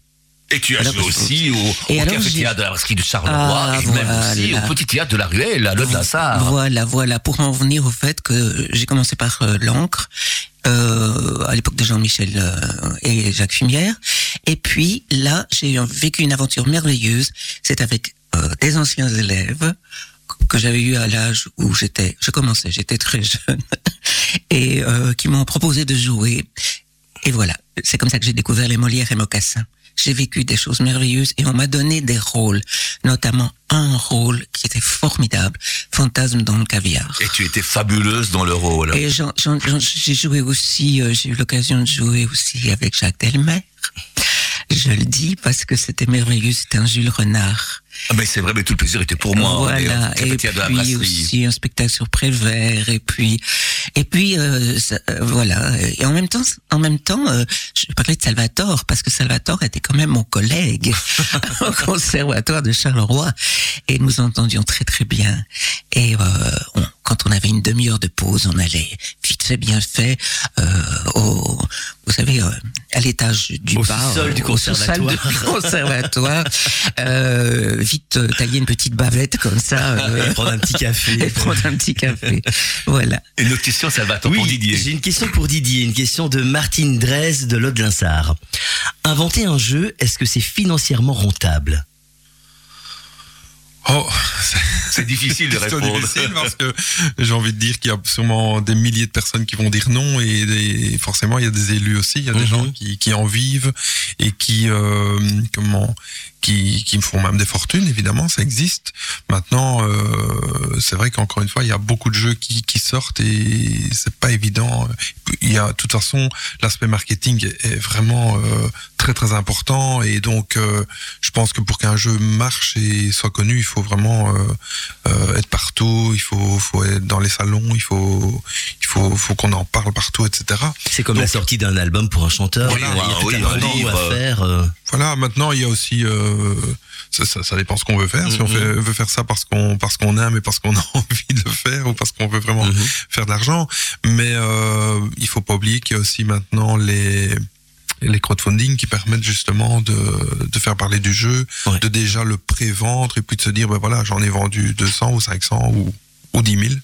Et tu as Alors, joué aussi au, au alors, Théâtre de la Brasserie de Charleroi Ah, et même aussi voilà. au Petit Théâtre de la Ruelle, à l'Aude Lassard. Voilà, voilà, pour en venir au fait que j'ai commencé par euh, l'encre, euh, à l'époque de Jean-Michel euh, et Jacques Fumière. Et puis là, j'ai vécu une aventure merveilleuse. C'est avec euh, des anciens élèves que j'avais eu à l'âge où j'étais, je commençais, j'étais très jeune, et euh, qui m'ont proposé de jouer. Et voilà, c'est comme ça que j'ai découvert les Molières et Mocassins. J'ai vécu des choses merveilleuses et on m'a donné des rôles, notamment un rôle qui était formidable, Fantasme dans le caviar. Et tu étais fabuleuse dans le rôle. Et j'ai joué aussi, euh, j'ai eu l'occasion de jouer aussi avec Jacques Delmer. Je le dis parce que c'était merveilleux, c'était un Jules Renard. Ah, Mais c'est vrai, mais tout le plaisir était pour moi. Voilà, au Café et la puis aussi un spectacle sur Prévert, et puis, et puis, euh, ça- euh, voilà. Et en même temps, en même temps, euh, je parlais de Salvatore parce que Salvatore était quand même mon collègue au conservatoire de Charleroi, et nous entendions très très bien. Et euh, on- quand on avait une demi-heure de pause, on allait vite fait bien fait euh, au, vous savez, euh, à l'étage du Au euh, du au sous-sol du conservatoire, euh, vite euh, tailler une petite bavette comme ça. euh, Et prendre un petit café. et prendre un petit café. Voilà. Une autre question, Salvatore, pour Oui, Didier. j'ai une question pour Didier, une question de Martine Drez de l'Aude Linsard. Inventer un jeu, est-ce que c'est financièrement rentable? Oh, c'est difficile de répondre. difficile parce que j'ai envie de dire qu'il y a sûrement des milliers de personnes qui vont dire non et des- forcément il y a des élus aussi, il y a des Mhm. gens qui, qui en vivent et qui euh, comment qui, qui me font même des fortunes évidemment ça existe. Maintenant euh, c'est vrai qu'encore une fois il y a beaucoup de jeux qui, qui sortent et c'est pas évident. Il y a de toute façon l'aspect marketing est vraiment euh, très très important et donc euh, je pense que pour qu'un jeu marche et soit connu il faut vraiment être partout, il faut, faut être dans les salons, il faut, il faut, faut qu'on en parle partout, etc. C'est comme Donc- la sortie d'un album pour un chanteur. Oui, il y a oui, un livre. à faire. Voilà, maintenant il y a aussi, euh, ça, ça, ça dépend ce qu'on veut faire. Si on Mhm. fait, veut faire ça parce qu'on, parce qu'on aime et parce qu'on a envie de le faire ou parce qu'on veut vraiment Mhm. faire de l'argent. Mais euh, il faut pas oublier qu'il y a aussi maintenant les les crowdfunding qui permettent justement de, de faire parler du jeu, Ouais. de déjà le pré-vendre et puis de se dire, ben voilà, j'en ai vendu 200 ou 500 ou, ou 10 000.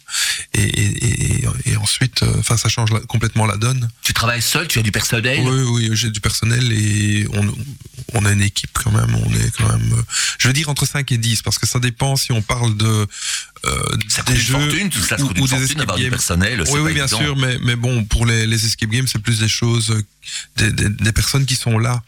Et, et, et, et ensuite, euh, enfin, ça change complètement la donne. Tu travailles seul, tu as du personnel? Oui, oui, j'ai du personnel et on, on a une équipe quand même. On est quand même, euh, je veux dire entre 5 et 10 parce que ça dépend si on parle de euh, Ça des jeux fortune, tout ça, ou- coûte ou des escape games. personnel. Oui, oui, bien évident. sûr, mais, mais bon, pour les, les escape games, c'est plus des choses, des, des, des personnes qui sont là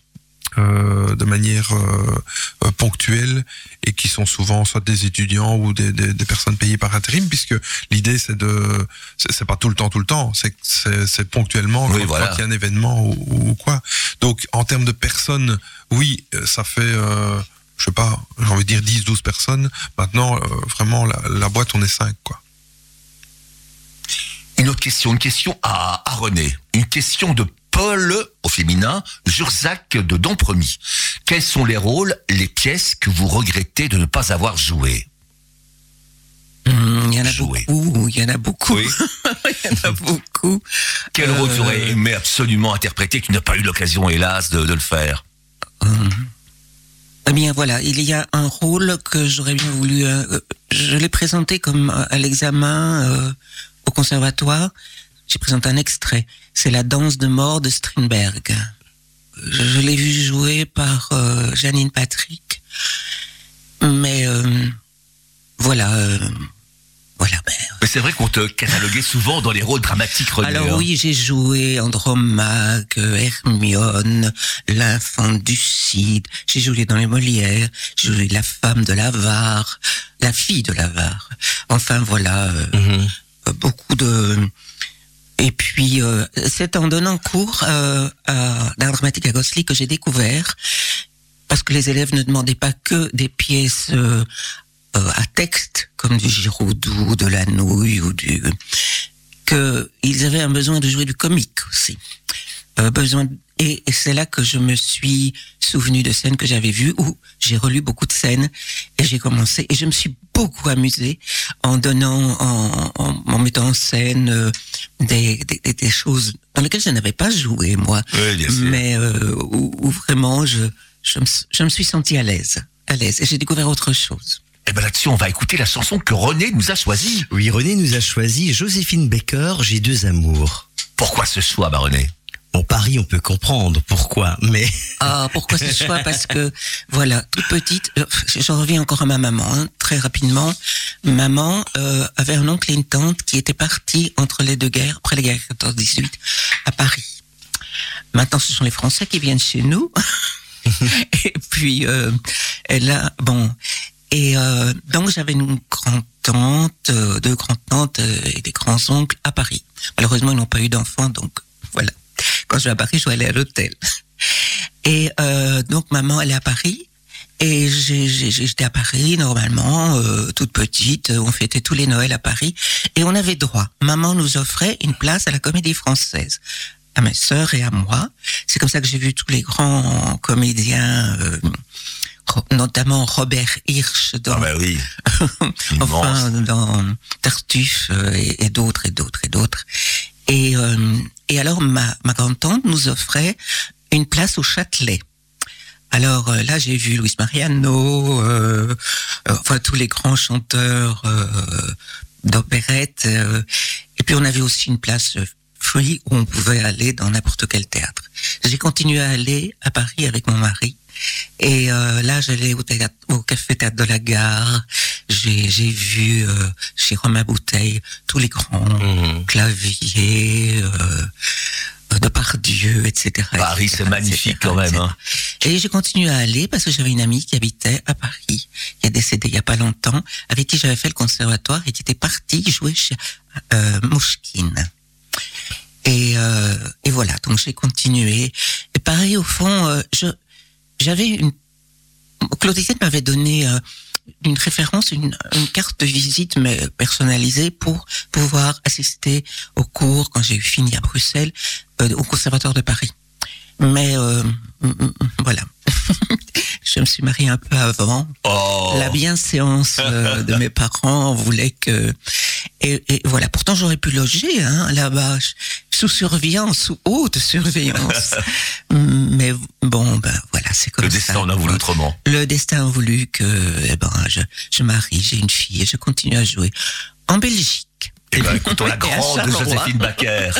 de manière euh, euh, ponctuelle et qui sont souvent soit des étudiants ou des, des, des personnes payées par intérim, puisque l'idée c'est de, c'est pas tout le temps, tout le temps, c'est ponctuellement Oui, quand, voilà. il y a un événement ou, ou quoi. Donc en termes de personnes, oui, euh, ça fait. Euh, je sais pas, j'ai envie de dire 10, 12 personnes. Maintenant, euh, vraiment, la, la boîte, on est 5, quoi. Une autre question, une question à, à René. Une question de Paul au féminin, Jurzac de Dompremy. Quels sont les rôles, les pièces que vous regrettez de ne pas avoir jouées Hum, Il y en a Jouer. beaucoup, il y en a beaucoup, Oui. il y en a beaucoup. Quel rôle tu Euh, aurais aimé absolument interpréter, tu n'as pas eu l'occasion, hélas, de, de le faire Hum. Eh bien voilà, il y a un rôle que j'aurais bien voulu. euh, je l'ai présenté comme euh, à l'examen euh, au conservatoire. J'ai présenté un extrait. C'est la danse de mort de Strindberg. Je, je l'ai vu jouer par euh, Janine Patrick. Mais euh, voilà, euh, voilà. ben, Mais c'est vrai qu'on te cataloguait souvent dans les rôles dramatiques, René. alors hein. oui, j'ai joué Andromaque, Hermione, l'enfant du Cid, j'ai joué dans les Molières, j'ai joué la femme de l'avare, la fille de l'avare. Enfin voilà, euh, Mhm. euh, beaucoup de... Et puis, euh, c'est en donnant cours euh, à d'art dramatique à Gossely que j'ai découvert, parce que les élèves ne demandaient pas que des pièces euh, euh, à texte, comme du Giroudou, de la nouille ou du... que ils avaient un besoin de jouer du comique aussi. Euh, besoin Et, et c'est là que je me suis souvenu de scènes que j'avais vues, où j'ai relu beaucoup de scènes, et j'ai commencé, et je me suis beaucoup amusée en donnant, en, en, en mettant en scène euh, des, des, des choses dans lesquelles je n'avais pas joué, moi. Oui, bien sûr. Mais euh, où, où vraiment, je, je, me, je me suis sentie à l'aise. À l'aise. Et j'ai découvert autre chose. Et ben là-dessus, on va écouter la chanson que René nous a choisie. Oui, René nous a choisi Joséphine Baker, J'ai deux amours. Pourquoi ce choix, bah René? Bon, Paris, on peut comprendre pourquoi, mais Ah, pourquoi ce choix Parce que, voilà, toute petite, euh, j'en reviens encore à ma maman, hein, très rapidement. Maman euh, avait un oncle et une tante qui étaient partis entre les deux guerres, après les guerres 14-18, à Paris. Maintenant, ce sont les Français qui viennent chez nous. et puis, euh, elle a, bon, et euh, donc j'avais une grand-tante, euh, deux grands-tantes euh, et des grands-oncles à Paris. Malheureusement, ils n'ont pas eu d'enfants, donc voilà. Quand je vais à Paris, je dois aller à l'hôtel. Et euh, donc maman, elle est à Paris. Et j'étais à Paris normalement, euh, toute petite. On fêtait tous les Noëls à Paris et on avait droit. Maman nous offrait une place à la Comédie Française, à mes sœurs et à moi. C'est comme ça que j'ai vu tous les grands comédiens, euh, notamment Robert Hirsch dans Ah bah oui. Enfin dans Tartuffe et d'autres et d'autres et d'autres. Et, euh, et alors ma, ma grande-tante nous offrait une place au Châtelet. Alors euh, là j'ai vu Luis Mariano, euh, euh, enfin tous les grands chanteurs euh, d'opérette. et puis on avait aussi une place free où on pouvait aller dans n'importe quel théâtre. J'ai continué à aller à Paris avec mon mari. Et euh, là, j'allais au, théâtre- au café théâtre de la gare. J'ai j'ai vu euh, chez Romain Bouteille tous les grands Mhm. claviers, euh, de Pardieu, etc. Paris, c'est magnifique etc., quand même. Hein. Et j'ai continué à aller parce que j'avais une amie qui habitait à Paris, qui est décédée il y a pas longtemps, avec qui j'avais fait le conservatoire et qui était partie jouer chez euh, Mouchkine. Et, euh, et voilà, donc j'ai continué. Et pareil, au fond, euh, je j'avais une... Claudette m'avait donné euh, une référence, une, carte de visite personnalisée pour pouvoir assister au cours quand j'ai fini à Bruxelles, euh, au Conservatoire de Paris. Mais euh, mm, mm, voilà, je me suis mariée un peu avant. Oh. La bienséance euh, de mes parents voulait que et, et voilà. Pourtant j'aurais pu loger hein, là-bas sous surveillance, sous haute surveillance. Mais bon, ben voilà, c'est comme Le ça. destin en a voulu autrement. Le destin a voulu que eh ben je je marie, j'ai une fille et je continue à jouer en Belgique. Eh ben, écoutons la grande. Joséphine Baker.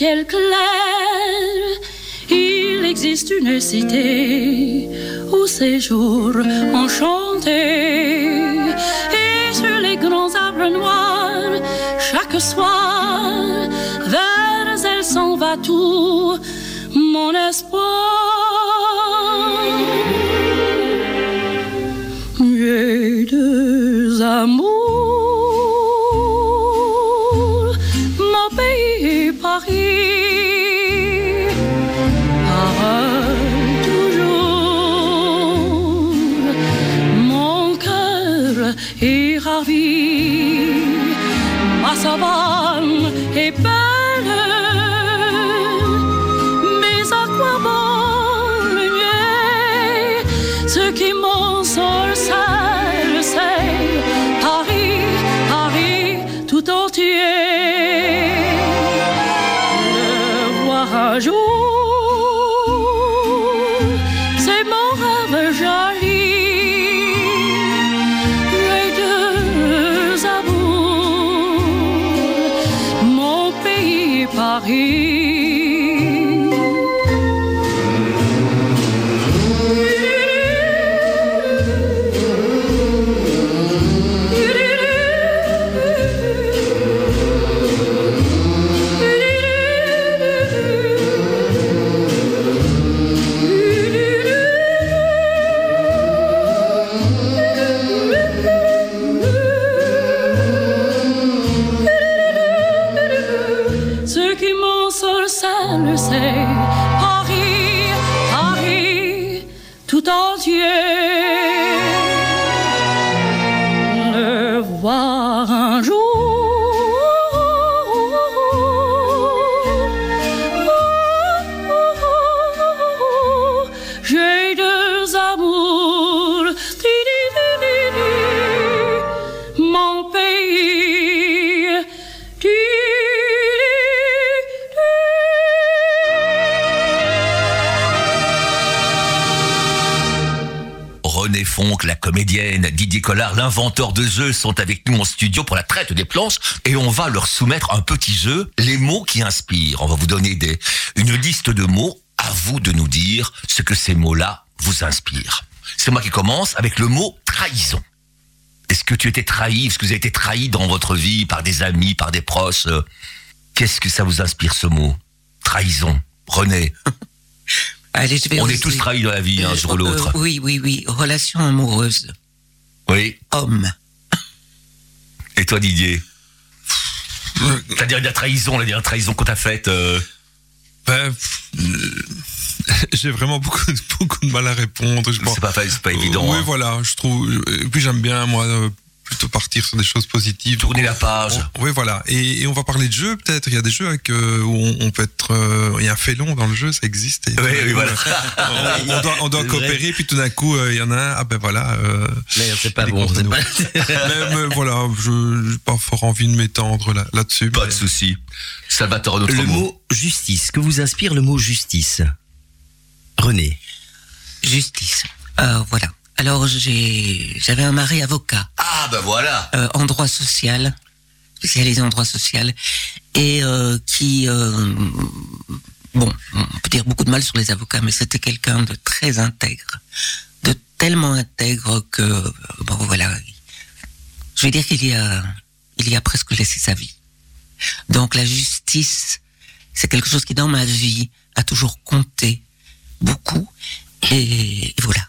Ciel clair, il existe une cité où séjour enchanté. Et sur les grands arbres noirs, chaque soir, vers elle s'en va tout mon espoir. J'ai deux amours, disparu. Comédienne, Didier Collard, l'inventeur de jeux sont avec nous en studio pour la traite des planches et on va leur soumettre un petit jeu, les mots qui inspirent. On va vous donner une liste de mots. À vous de nous dire ce que ces mots-là vous inspirent. C'est moi qui commence avec le mot trahison. Est-ce que tu étais trahi? Est-ce que vous avez été trahi dans votre vie par des amis, par des proches? Qu'est-ce que ça vous inspire ce mot? Trahison. René, Allez, je vais on est tous trahis dans la vie, un jour ou Euh, l'autre. oui, oui, oui. Relation amoureuse. Oui. Homme. Et toi Didier Euh, La dernière trahison, la dernière trahison qu'on t'a faite. euh, Ben, euh, j'ai vraiment beaucoup, de- beaucoup de mal à répondre. C'est pas, pas évident. Oui, hein. voilà, je trouve. Et puis j'aime bien, moi, euh, plutôt partir sur des choses positives. Tourner la page. On- oui, voilà. Et, et on va parler de jeux, peut-être. Il y a des jeux avec, euh, où on, on peut être. euh, il y a un félon dans le jeu, ça existe. Et, Oui, oui, voilà. on, on doit, on doit C'est vrai. coopérer, puis tout d'un coup, euh, il y en a un. Ah ben voilà. euh, Merde, c'est pas bon. pas- mais, mais voilà, je n'ai pas fort envie de m'étendre là- là-dessus. Pas mais- de souci. Salvatore, notre Le mot. mot justice. Que vous inspire le mot justice? René. Justice. Euh, voilà. Alors, j'ai, j'avais un mari avocat. Ah ben voilà. euh, en droit social, spécialisé en droit social, et euh, qui, euh, bon, on peut dire beaucoup de mal sur les avocats, mais c'était quelqu'un de très intègre, de tellement intègre que, bon voilà, je vais dire qu'il y a, il y a presque laissé sa vie. Donc la justice, c'est quelque chose qui dans ma vie a toujours compté beaucoup, et, et voilà.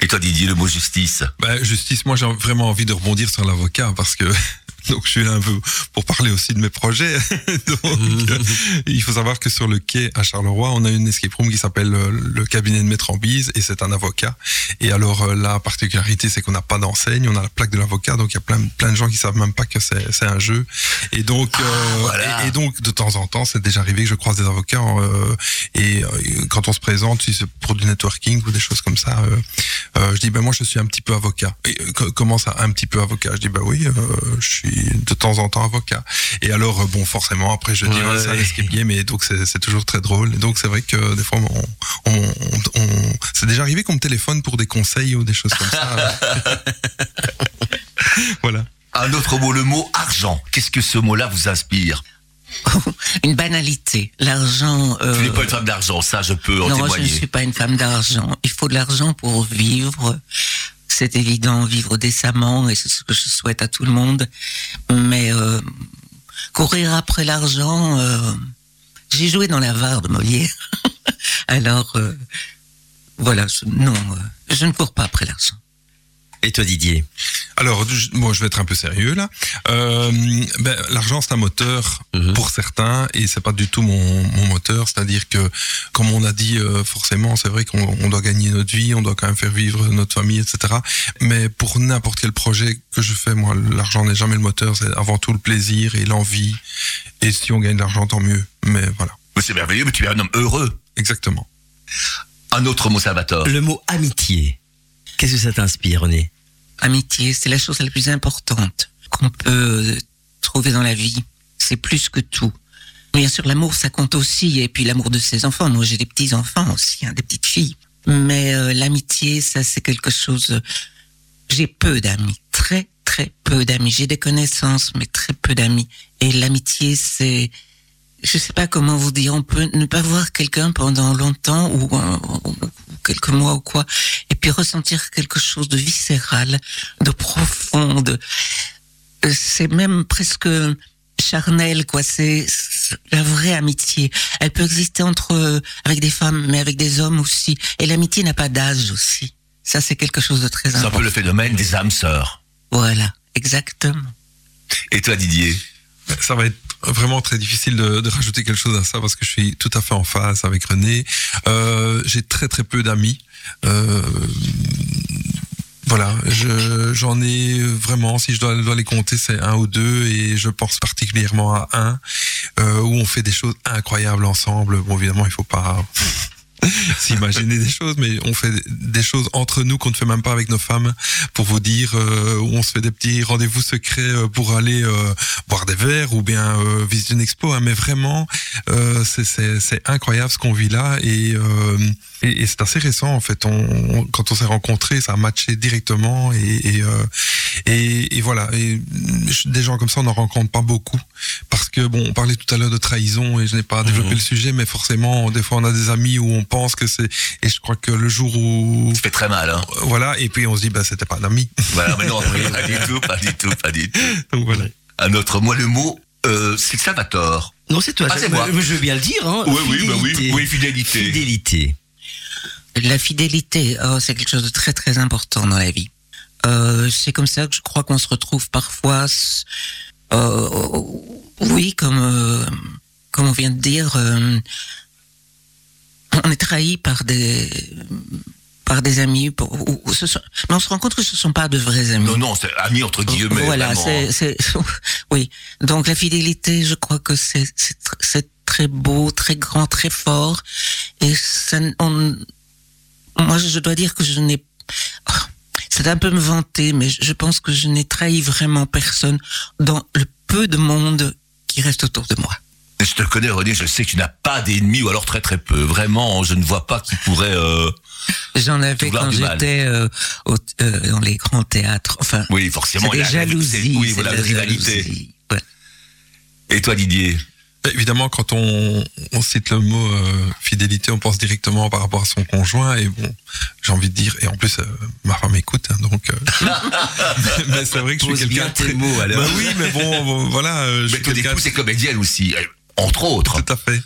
Et toi Didier, le mot justice. Ben, justice, moi j'ai vraiment envie de rebondir sur l'avocat parce que donc je suis là un peu pour parler aussi de mes projets. donc euh, il faut savoir que sur le quai à Charleroi, on a une escape room qui s'appelle euh, le cabinet de maître en bise et c'est un avocat. Et alors euh, la particularité c'est qu'on n'a pas d'enseigne, on a la plaque de l'avocat, donc il y a plein plein de gens qui savent même pas que c'est un jeu. Et donc euh, voilà. et, et donc de temps en temps, c'est déjà arrivé que je croise des avocats euh, et euh, quand on se présente, si c'est pour du networking ou des choses comme ça. Euh, je dis ben moi je suis un petit peu avocat. Et, euh, co- comment ça un petit peu avocat? Je dis ben oui, euh, je suis de temps en temps avocat. Et alors bon forcément après je dis Ouais, ouais, escape game et donc c'est c'est toujours très drôle. Et donc c'est vrai que des fois on, on, on- on- c'est déjà arrivé qu'on me téléphone pour des conseils ou des choses comme ça. voilà. Un autre mot, le mot argent. Qu'est-ce que ce mot-là vous inspire? Une banalité. L'argent. euh, Tu n'es pas une femme d'argent, ça je peux en non, je témoigner. ne suis pas une femme d'argent. Il faut de l'argent pour vivre. C'est évident, vivre décemment, et c'est ce que je souhaite à tout le monde. Mais euh, courir après l'argent, euh, j'ai joué dans la VAR de Molière. Alors, euh, voilà, je- non, je ne cours pas après l'argent. Et toi Didier Alors, je, moi, je vais être un peu sérieux là. Euh, ben, l'argent, c'est un moteur Mhm. pour certains, et c'est pas du tout mon, mon moteur. C'est-à-dire que, comme on a dit, euh, forcément, c'est vrai qu'on on doit gagner notre vie, on doit quand même faire vivre notre famille, etc. Mais pour n'importe quel projet que je fais, moi, l'argent n'est jamais le moteur. C'est avant tout le plaisir et l'envie. Et si on gagne de l'argent, tant mieux. Mais voilà, c'est merveilleux, mais tu es un homme heureux. exactement. Un autre mot, Salvatore. Le mot amitié. Qu'est-ce que ça t'inspire René Amitié, c'est la chose la plus importante qu'on peut trouver dans la vie. C'est plus que tout. Bien sûr, l'amour, ça compte aussi, et puis l'amour de ses enfants. Moi, j'ai des petits enfants aussi, hein, des petites filles. Mais euh, l'amitié, ça, c'est quelque chose. J'ai peu d'amis, très très peu d'amis. J'ai des connaissances, mais très peu d'amis. Et l'amitié, c'est, je sais pas comment vous dire. On peut ne pas voir quelqu'un pendant longtemps ou, euh, quelques mois ou quoi, et puis ressentir quelque chose de viscéral, de profond, de euh, c'est même presque charnel quoi. C'est la vraie amitié. Elle peut exister entre euh, avec des femmes mais avec des hommes aussi. Et l'amitié n'a pas d'âge aussi. Ça c'est quelque chose de très C'est un important. peu le phénomène des âmes sœurs. voilà exactement. Et toi Didier? Ça va être vraiment très difficile de, rajouter quelque chose à ça parce que je suis tout à fait en phase avec René. Euh, j'ai très très peu d'amis. Euh, voilà, je- j'en ai vraiment, si je dois, les compter, c'est un ou deux, et je pense particulièrement à un euh, où on fait des choses incroyables ensemble. Bon, évidemment, il faut pas s'imaginer des choses, mais on fait des choses entre nous qu'on ne fait même pas avec nos femmes, pour vous dire, euh, on se fait des petits rendez-vous secrets euh, pour aller euh, boire des verres ou bien euh, visiter une expo. hein. mais vraiment, euh, c'est- incroyable ce qu'on vit là, et, euh, et, et c'est assez récent en fait. On, on- quand on s'est rencontrés, ça a matché directement, et, et, et, et voilà. Et des gens comme ça, on n'en rencontre pas beaucoup, parce que bon, on parlait tout à l'heure de trahison, et je n'ai pas développé le sujet, mais forcément, des fois, on a des amis où on pense que c'est, et je crois que le jour où, Ça fait très mal, hein. voilà, et puis on se dit, bah, c'était pas un ami. Voilà, mais non, pas du tout, pas du tout, pas du tout. Donc voilà. Un autre, moi, le mot, euh, c'est Salvatore. Non, c'est toi. Ah, c'est moi. je veux bien le dire. Hein. Oui, oui, bah oui, Fidélité. oui, fidélité. Fidélité. La fidélité, oh, c'est quelque chose de très très important dans la vie. Euh, c'est comme ça que je crois qu'on se retrouve parfois. euh, oui, comme euh, comme on vient de dire, on est trahi par des par des amis. pour- ou- ou ce sont- mais on se rend compte que ce sont pas de vrais amis. Non, non, c'est ami entre guillemets. Voilà, c'est, c'est, oui. Donc la fidélité, je crois que c'est, c'est, tr- c'est très beau, très grand, très fort. Et ça, on, moi, je dois dire que je n'ai, oh, c'est un peu me vanter, mais je pense que je n'ai trahi vraiment personne dans le peu de monde qui reste autour de moi. Je te connais, René, je sais que tu n'as pas d'ennemis, ou alors très très peu. Vraiment, je ne vois pas qui pourrait... Euh... J'en avais quand j'étais euh, euh, dans les grands théâtres. Enfin, Oui, forcément. il y a- Oui, voilà, la rivalité. Ouais. Et toi, Didier? Évidemment, quand on, on cite le mot euh, fidélité, on pense directement par rapport à son conjoint. Et bon, j'ai envie de dire, et en plus, euh, ma femme écoute, hein, donc. euh, mais c'est vrai que je suis quelqu'un très. mots, alors. Bah oui, mais bon, bon, voilà. euh, je Mais suis ton quelqu'un épouse est comédienne aussi, elle- entre autres. Tout à fait.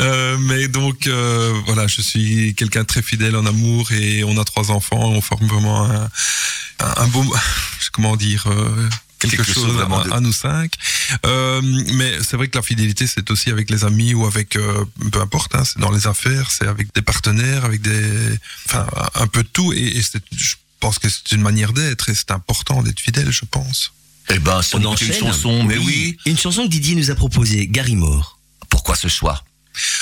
Euh, mais donc euh, voilà, je suis quelqu'un de très fidèle en amour et on a trois enfants. On forme vraiment un, un, un beau, comment dire. euh, Quelque, Quelque chose, chose à, à nous cinq. Euh, mais c'est vrai que la fidélité, c'est aussi avec les amis ou avec, euh, peu importe, hein, c'est dans les affaires, c'est avec des partenaires, avec des, enfin, un peu de tout. Et, et c'est- je pense que c'est une manière d'être et c'est important d'être fidèle, je pense. Eh ben, on, une chanson, mais oui. Une chanson que Didier nous a proposée, Gary Moore. Pourquoi ce choix?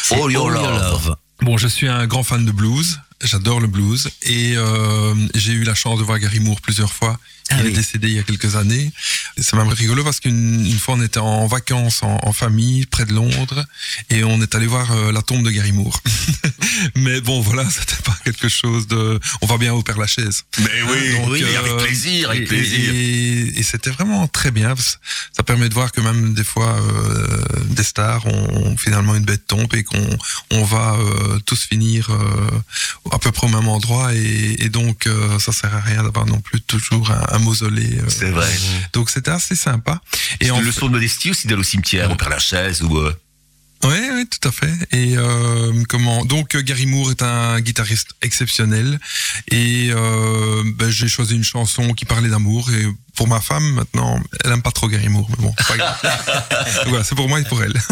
C'est All Your Love. Bon, je suis un grand fan de blues. J'adore le blues et euh, j'ai eu la chance de voir Gary Moore plusieurs fois. Ah il oui. est décédé il y a quelques années. C'est même rigolo parce qu'une une fois on était en vacances en, en famille près de Londres et on est allé voir euh, la tombe de Gary Moore. Mais bon, voilà, c'était pas quelque chose de. On va bien au Père Lachaise. Mais oui, Donc, oui, euh, avec plaisir, avec et- plaisir. Et, et c'était vraiment très bien. Ça permet de voir que même des fois, euh, des stars ont finalement une bête tombe et qu'on on va euh, tous finir euh, à peu près au même endroit. Et, et donc, euh, ça sert à rien d'avoir non plus toujours un, un mausolée. euh. C'est vrai. Donc, c'était assez sympa. Et en une leçon de modestie aussi d'aller au cimetière, au Père Lachaise ou... euh, Oui, oui, tout à fait. Et euh, comment Donc Gary Moore est un guitariste exceptionnel et euh, ben, j'ai choisi une chanson qui parlait d'amour et pour ma femme maintenant, elle aime pas trop Gary Moore, mais bon, pas grave. Voilà, c'est pour moi et pour elle.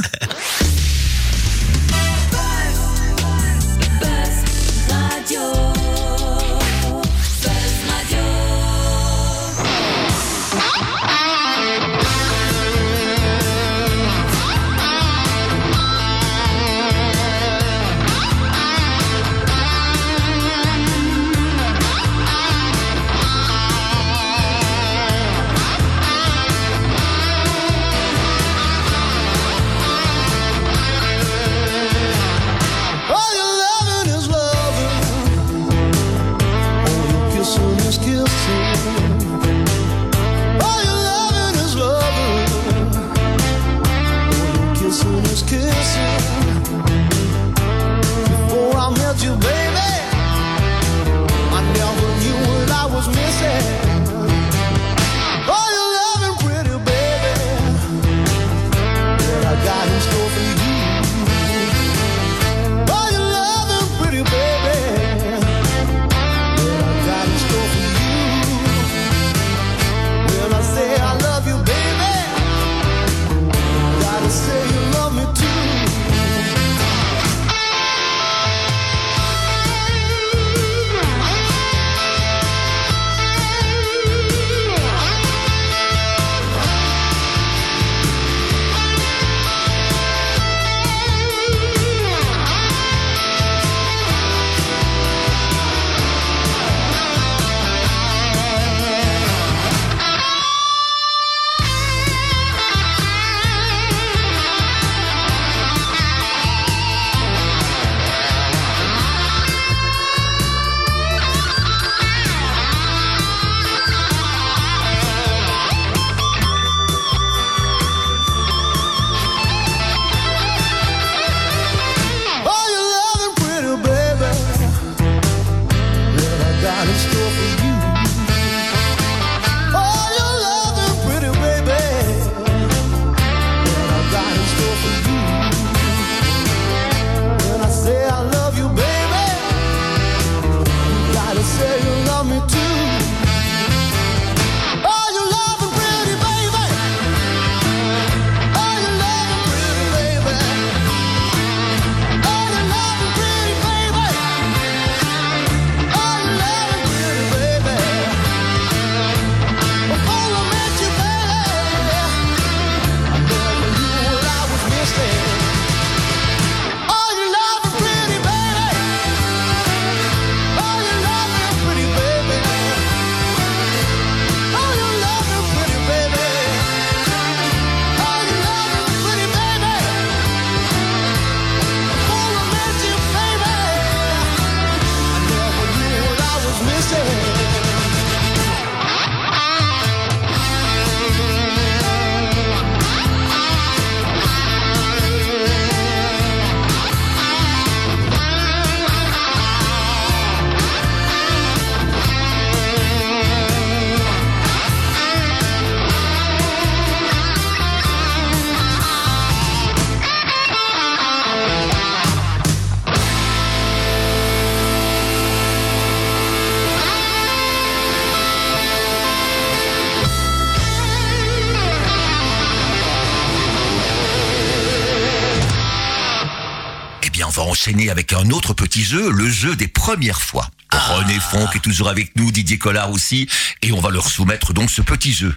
enchaîner avec un autre petit jeu, le jeu des premières fois. René Fonck est toujours avec nous, Didier Collard aussi, et on va leur soumettre donc ce petit jeu.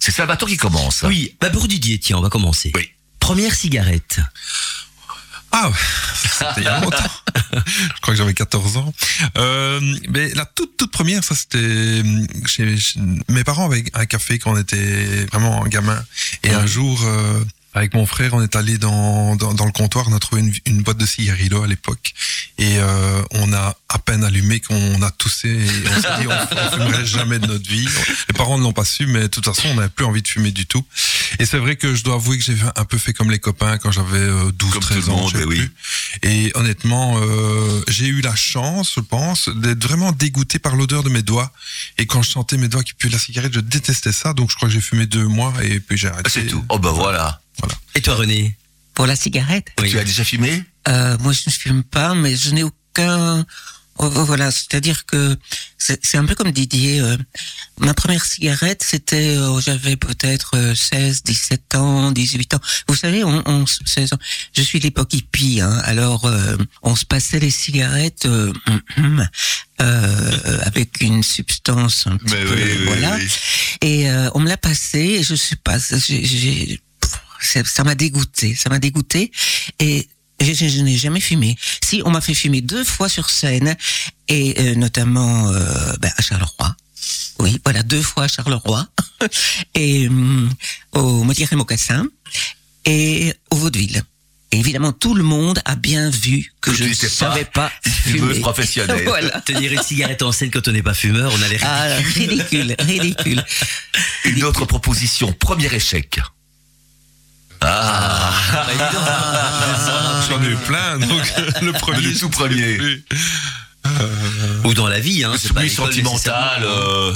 C'est Salvatore qui commence. Oui, bah pour Didier, tiens, on va commencer. Oui. Première cigarette. Ah, c'était il y a longtemps. Je crois que j'avais 14 ans. Euh, mais la toute toute première, ça c'était chez, chez- mes parents avaient un café quand on était vraiment gamin. Et un jour, euh, avec mon frère, on est allé dans, dans, dans le comptoir, on a trouvé une, une boîte de cigarillos à l'époque. Et euh, on a à peine allumé qu'on a toussé et on s'est dit on, on fumerait jamais de notre vie. Les parents ne l'ont pas su, mais de toute façon, on n'avait plus envie de fumer du tout. Et c'est vrai que je dois avouer que j'ai un peu fait comme les copains quand j'avais euh, 12, Comme 13 tout le ans. monde, eh oui. Et honnêtement, euh, j'ai eu la chance, je pense, d'être vraiment dégoûté par l'odeur de mes doigts. Et quand je sentais mes doigts qui puaient la cigarette, je détestais ça. Donc je crois que j'ai fumé deux mois et puis j'ai arrêté. C'est tout. Oh bah voilà. Et toi, René Pour la cigarette Oui. Tu as déjà fumé? Euh, moi, je ne fume pas, mais je n'ai aucun. oh, oh, voilà, c'est-à-dire que c'est c'est un peu comme Didier. euh, ma première cigarette, c'était, euh, j'avais peut-être euh, 16, 17 ans, 18 ans. Vous savez, on, on s- 16 ans. Je suis de l'époque hippie, hein, alors euh, on se passait les cigarettes euh, euh, avec une substance un petit peu, voilà. Et euh, on me l'a passé, et je sais pas, j'ai- ça m'a dégoûté, ça m'a dégoûté, et je, je- je n'ai jamais fumé. Si on m'a fait fumer deux fois sur scène, et euh, notamment euh, ben, à Charleroi. Oui, voilà, deux fois à Charleroi, et hum, au Motier et Mocassin, et au Vaudeville. Et évidemment, tout le monde a bien vu que, Que je ne n'étais pas savais pas, fumeuse fumer. professionnelle. voilà. Tenir une cigarette en scène quand on n'est pas fumeur, on a l'air Ah, ridicule, ridicule. Une autre proposition, premier échec. Ah, J'en ai eu plein. Donc le premier, Le tout premier. Ou dans la vie, hein. c'est pas sentimental. euh,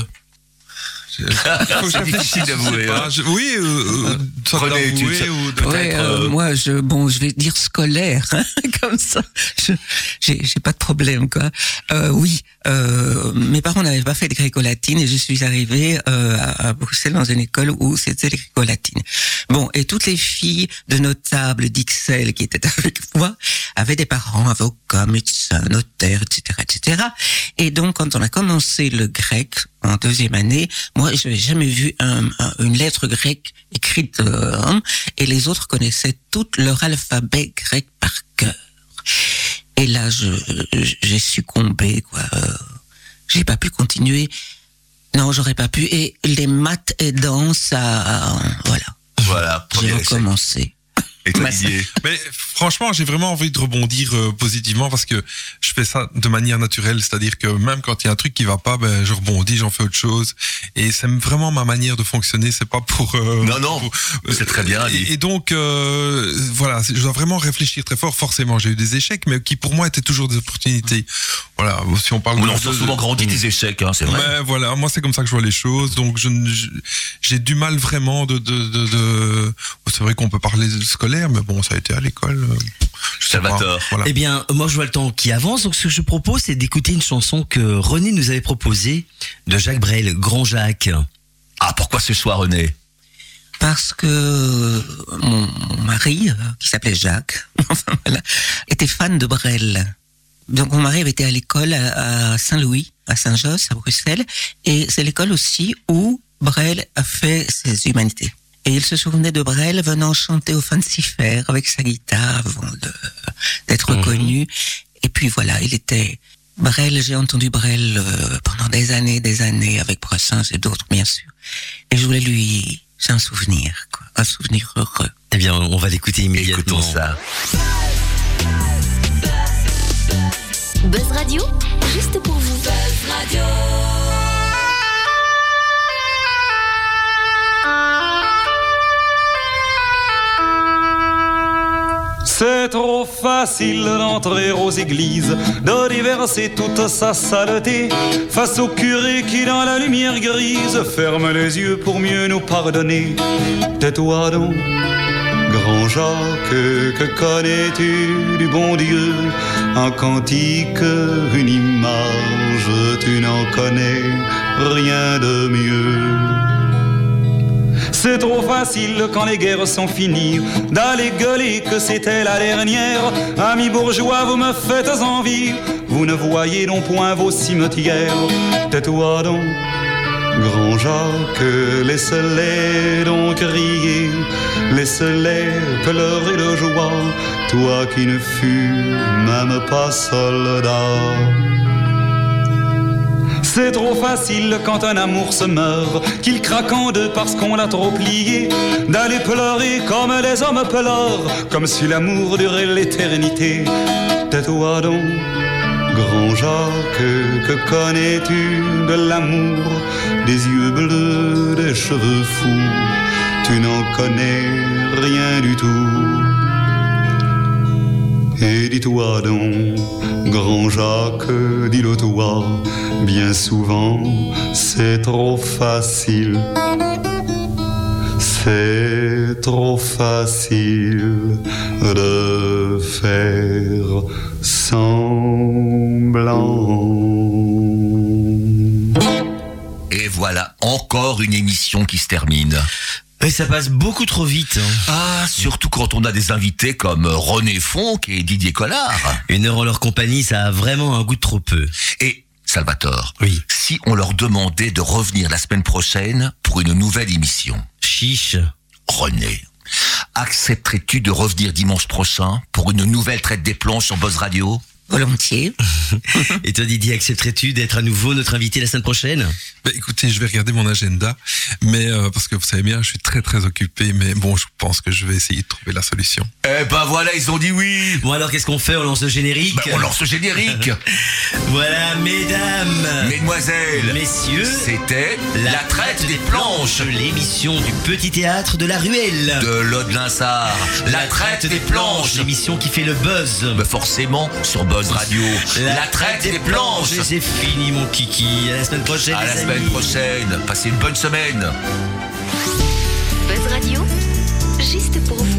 C'est difficile d'avouer, hein. Oui, euh, euh, tu- d'avouer ou de- peut-être, Ouais, euh, euh, moi, je, bon, je vais dire scolaire, hein, comme ça. Je, j'ai, j'ai pas de problème, quoi. Euh, oui, euh, mes parents n'avaient pas fait de gréco-latine et je suis arrivée euh, à, à Bruxelles dans une école où c'était gréco-latine. Bon, et toutes les filles de notables d'Ixelles qui étaient avec moi avaient des parents avocats, médecins, notaires, etc., etc. Et donc, quand on a commencé le grec en deuxième année, moi, je n'avais jamais vu un- un- une lettre grecque écrite, euh, hein, et les autres connaissaient tout leur alphabet grec par cœur. Et là, j'ai succombé, quoi. Euh, J'ai pas pu continuer. Non, j'aurais pas pu. Et les maths aidant, ça, voilà, Voilà, j'ai recommencé. Et Mais franchement, j'ai vraiment envie de rebondir euh, positivement parce que je fais ça de manière naturelle, c'est-à-dire que même quand il y a un truc qui va pas, ben je rebondis, j'en fais autre chose, et c'est vraiment ma manière de fonctionner. C'est pas pour euh, Non, non, c'est très bien, dit. Et, et donc euh, voilà, je dois vraiment réfléchir très fort. Forcément, j'ai eu des échecs, mais qui pour moi étaient toujours des opportunités. Voilà, si on parle On de- en de- souvent grandi tes échecs, hein, c'est vrai. mais voilà, moi c'est comme ça que je vois les choses. Donc je- j'ai du mal vraiment de, de, de, de- c'est vrai qu'on peut parler de scolaire, mais bon, ça a été à l'école. euh, je sais pas. Salvatore. Voilà. Eh bien, moi, je vois le temps qui avance. Donc, ce que je propose, c'est d'écouter une chanson que René nous avait proposée de Jacques Brel, Grand Jacques. Ah, pourquoi ce soir, René? Parce que mon, mon mari, euh, qui s'appelait Jacques, était fan de Brel. Donc mon mari avait été à l'école à Saint-Louis, à Saint-Josse, à Bruxelles, et c'est l'école aussi où Brel a fait ses humanités. Et il se souvenait de Brel venant chanter au Fancy Fair avec sa guitare avant de- d'être reconnu. Et puis voilà, il était Brel, j'ai entendu Brel euh, pendant des années, des années, avec Brassens et d'autres, bien sûr. Et je voulais lui, c'est un souvenir, quoi, un souvenir heureux. Eh bien, on va l'écouter immédiatement. Écoutons ça. Buzz Radio, juste pour vous. C'est trop facile d'entrer aux églises, de déverser toute sa saleté face au curé qui dans la lumière grise ferme les yeux pour mieux nous pardonner. Tais-toi donc, grand Jacques, que connais-tu du bon Dieu? Un cantique, une image, tu n'en connais rien de mieux. C'est trop facile quand les guerres sont finies d'aller gueuler que c'était la dernière. Amis bourgeois, vous me faites envie. Vous ne voyez donc point vos cimetières. Tais-toi donc, grand Jacques, laisse-les donc crier, laisse-les pleurer de joie. Toi qui ne fus même pas soldat. C'est trop facile quand un amour se meurt, qu'il craque en deux parce qu'on l'a trop plié, d'aller pleurer comme les hommes pleurent, comme si l'amour durait l'éternité. Tais-toi donc, grand Jacques, que connais-tu de l'amour, des yeux bleus, des cheveux fous, tu n'en connais rien du tout. Et dis-toi donc, grand Jacques, dis-le toi, bien souvent c'est trop facile. C'est trop facile de faire semblant. Et voilà, encore une émission qui se termine. Et ça passe beaucoup trop vite. hein. Ah, surtout quand on a des invités comme René Fonck et Didier Collard. Une heure en leur compagnie, ça a vraiment un goût de trop peu. Et Salvatore, Oui. si on leur demandait de revenir la semaine prochaine pour une nouvelle émission, Chiche. René, accepterais-tu de revenir dimanche prochain pour une nouvelle traite des planches sur Buzz Radio? Volontiers. Et toi Didier, accepterais-tu d'être à nouveau notre invité la semaine prochaine? Bah, écoutez, je vais regarder mon agenda, mais euh, parce que vous savez bien, je suis très très occupé, mais bon, je pense que je vais essayer de trouver la solution. Eh ben voilà, ils ont dit oui Bon alors qu'est-ce qu'on fait? On lance le générique? Ben, On lance le générique Voilà mesdames, Mesdemoiselles, messieurs, c'était La traite des planches l'émission du petit théâtre de la ruelle. de Lode-Linsard. La traite des planches l'émission qui fait le buzz. Ben forcément, sur Buzz Radio. La, la traite des planches. planches. C'est fini mon kiki. À la semaine prochaine. À la semaine prochaine. Passez une bonne semaine. Buzz Radio, juste pour vous.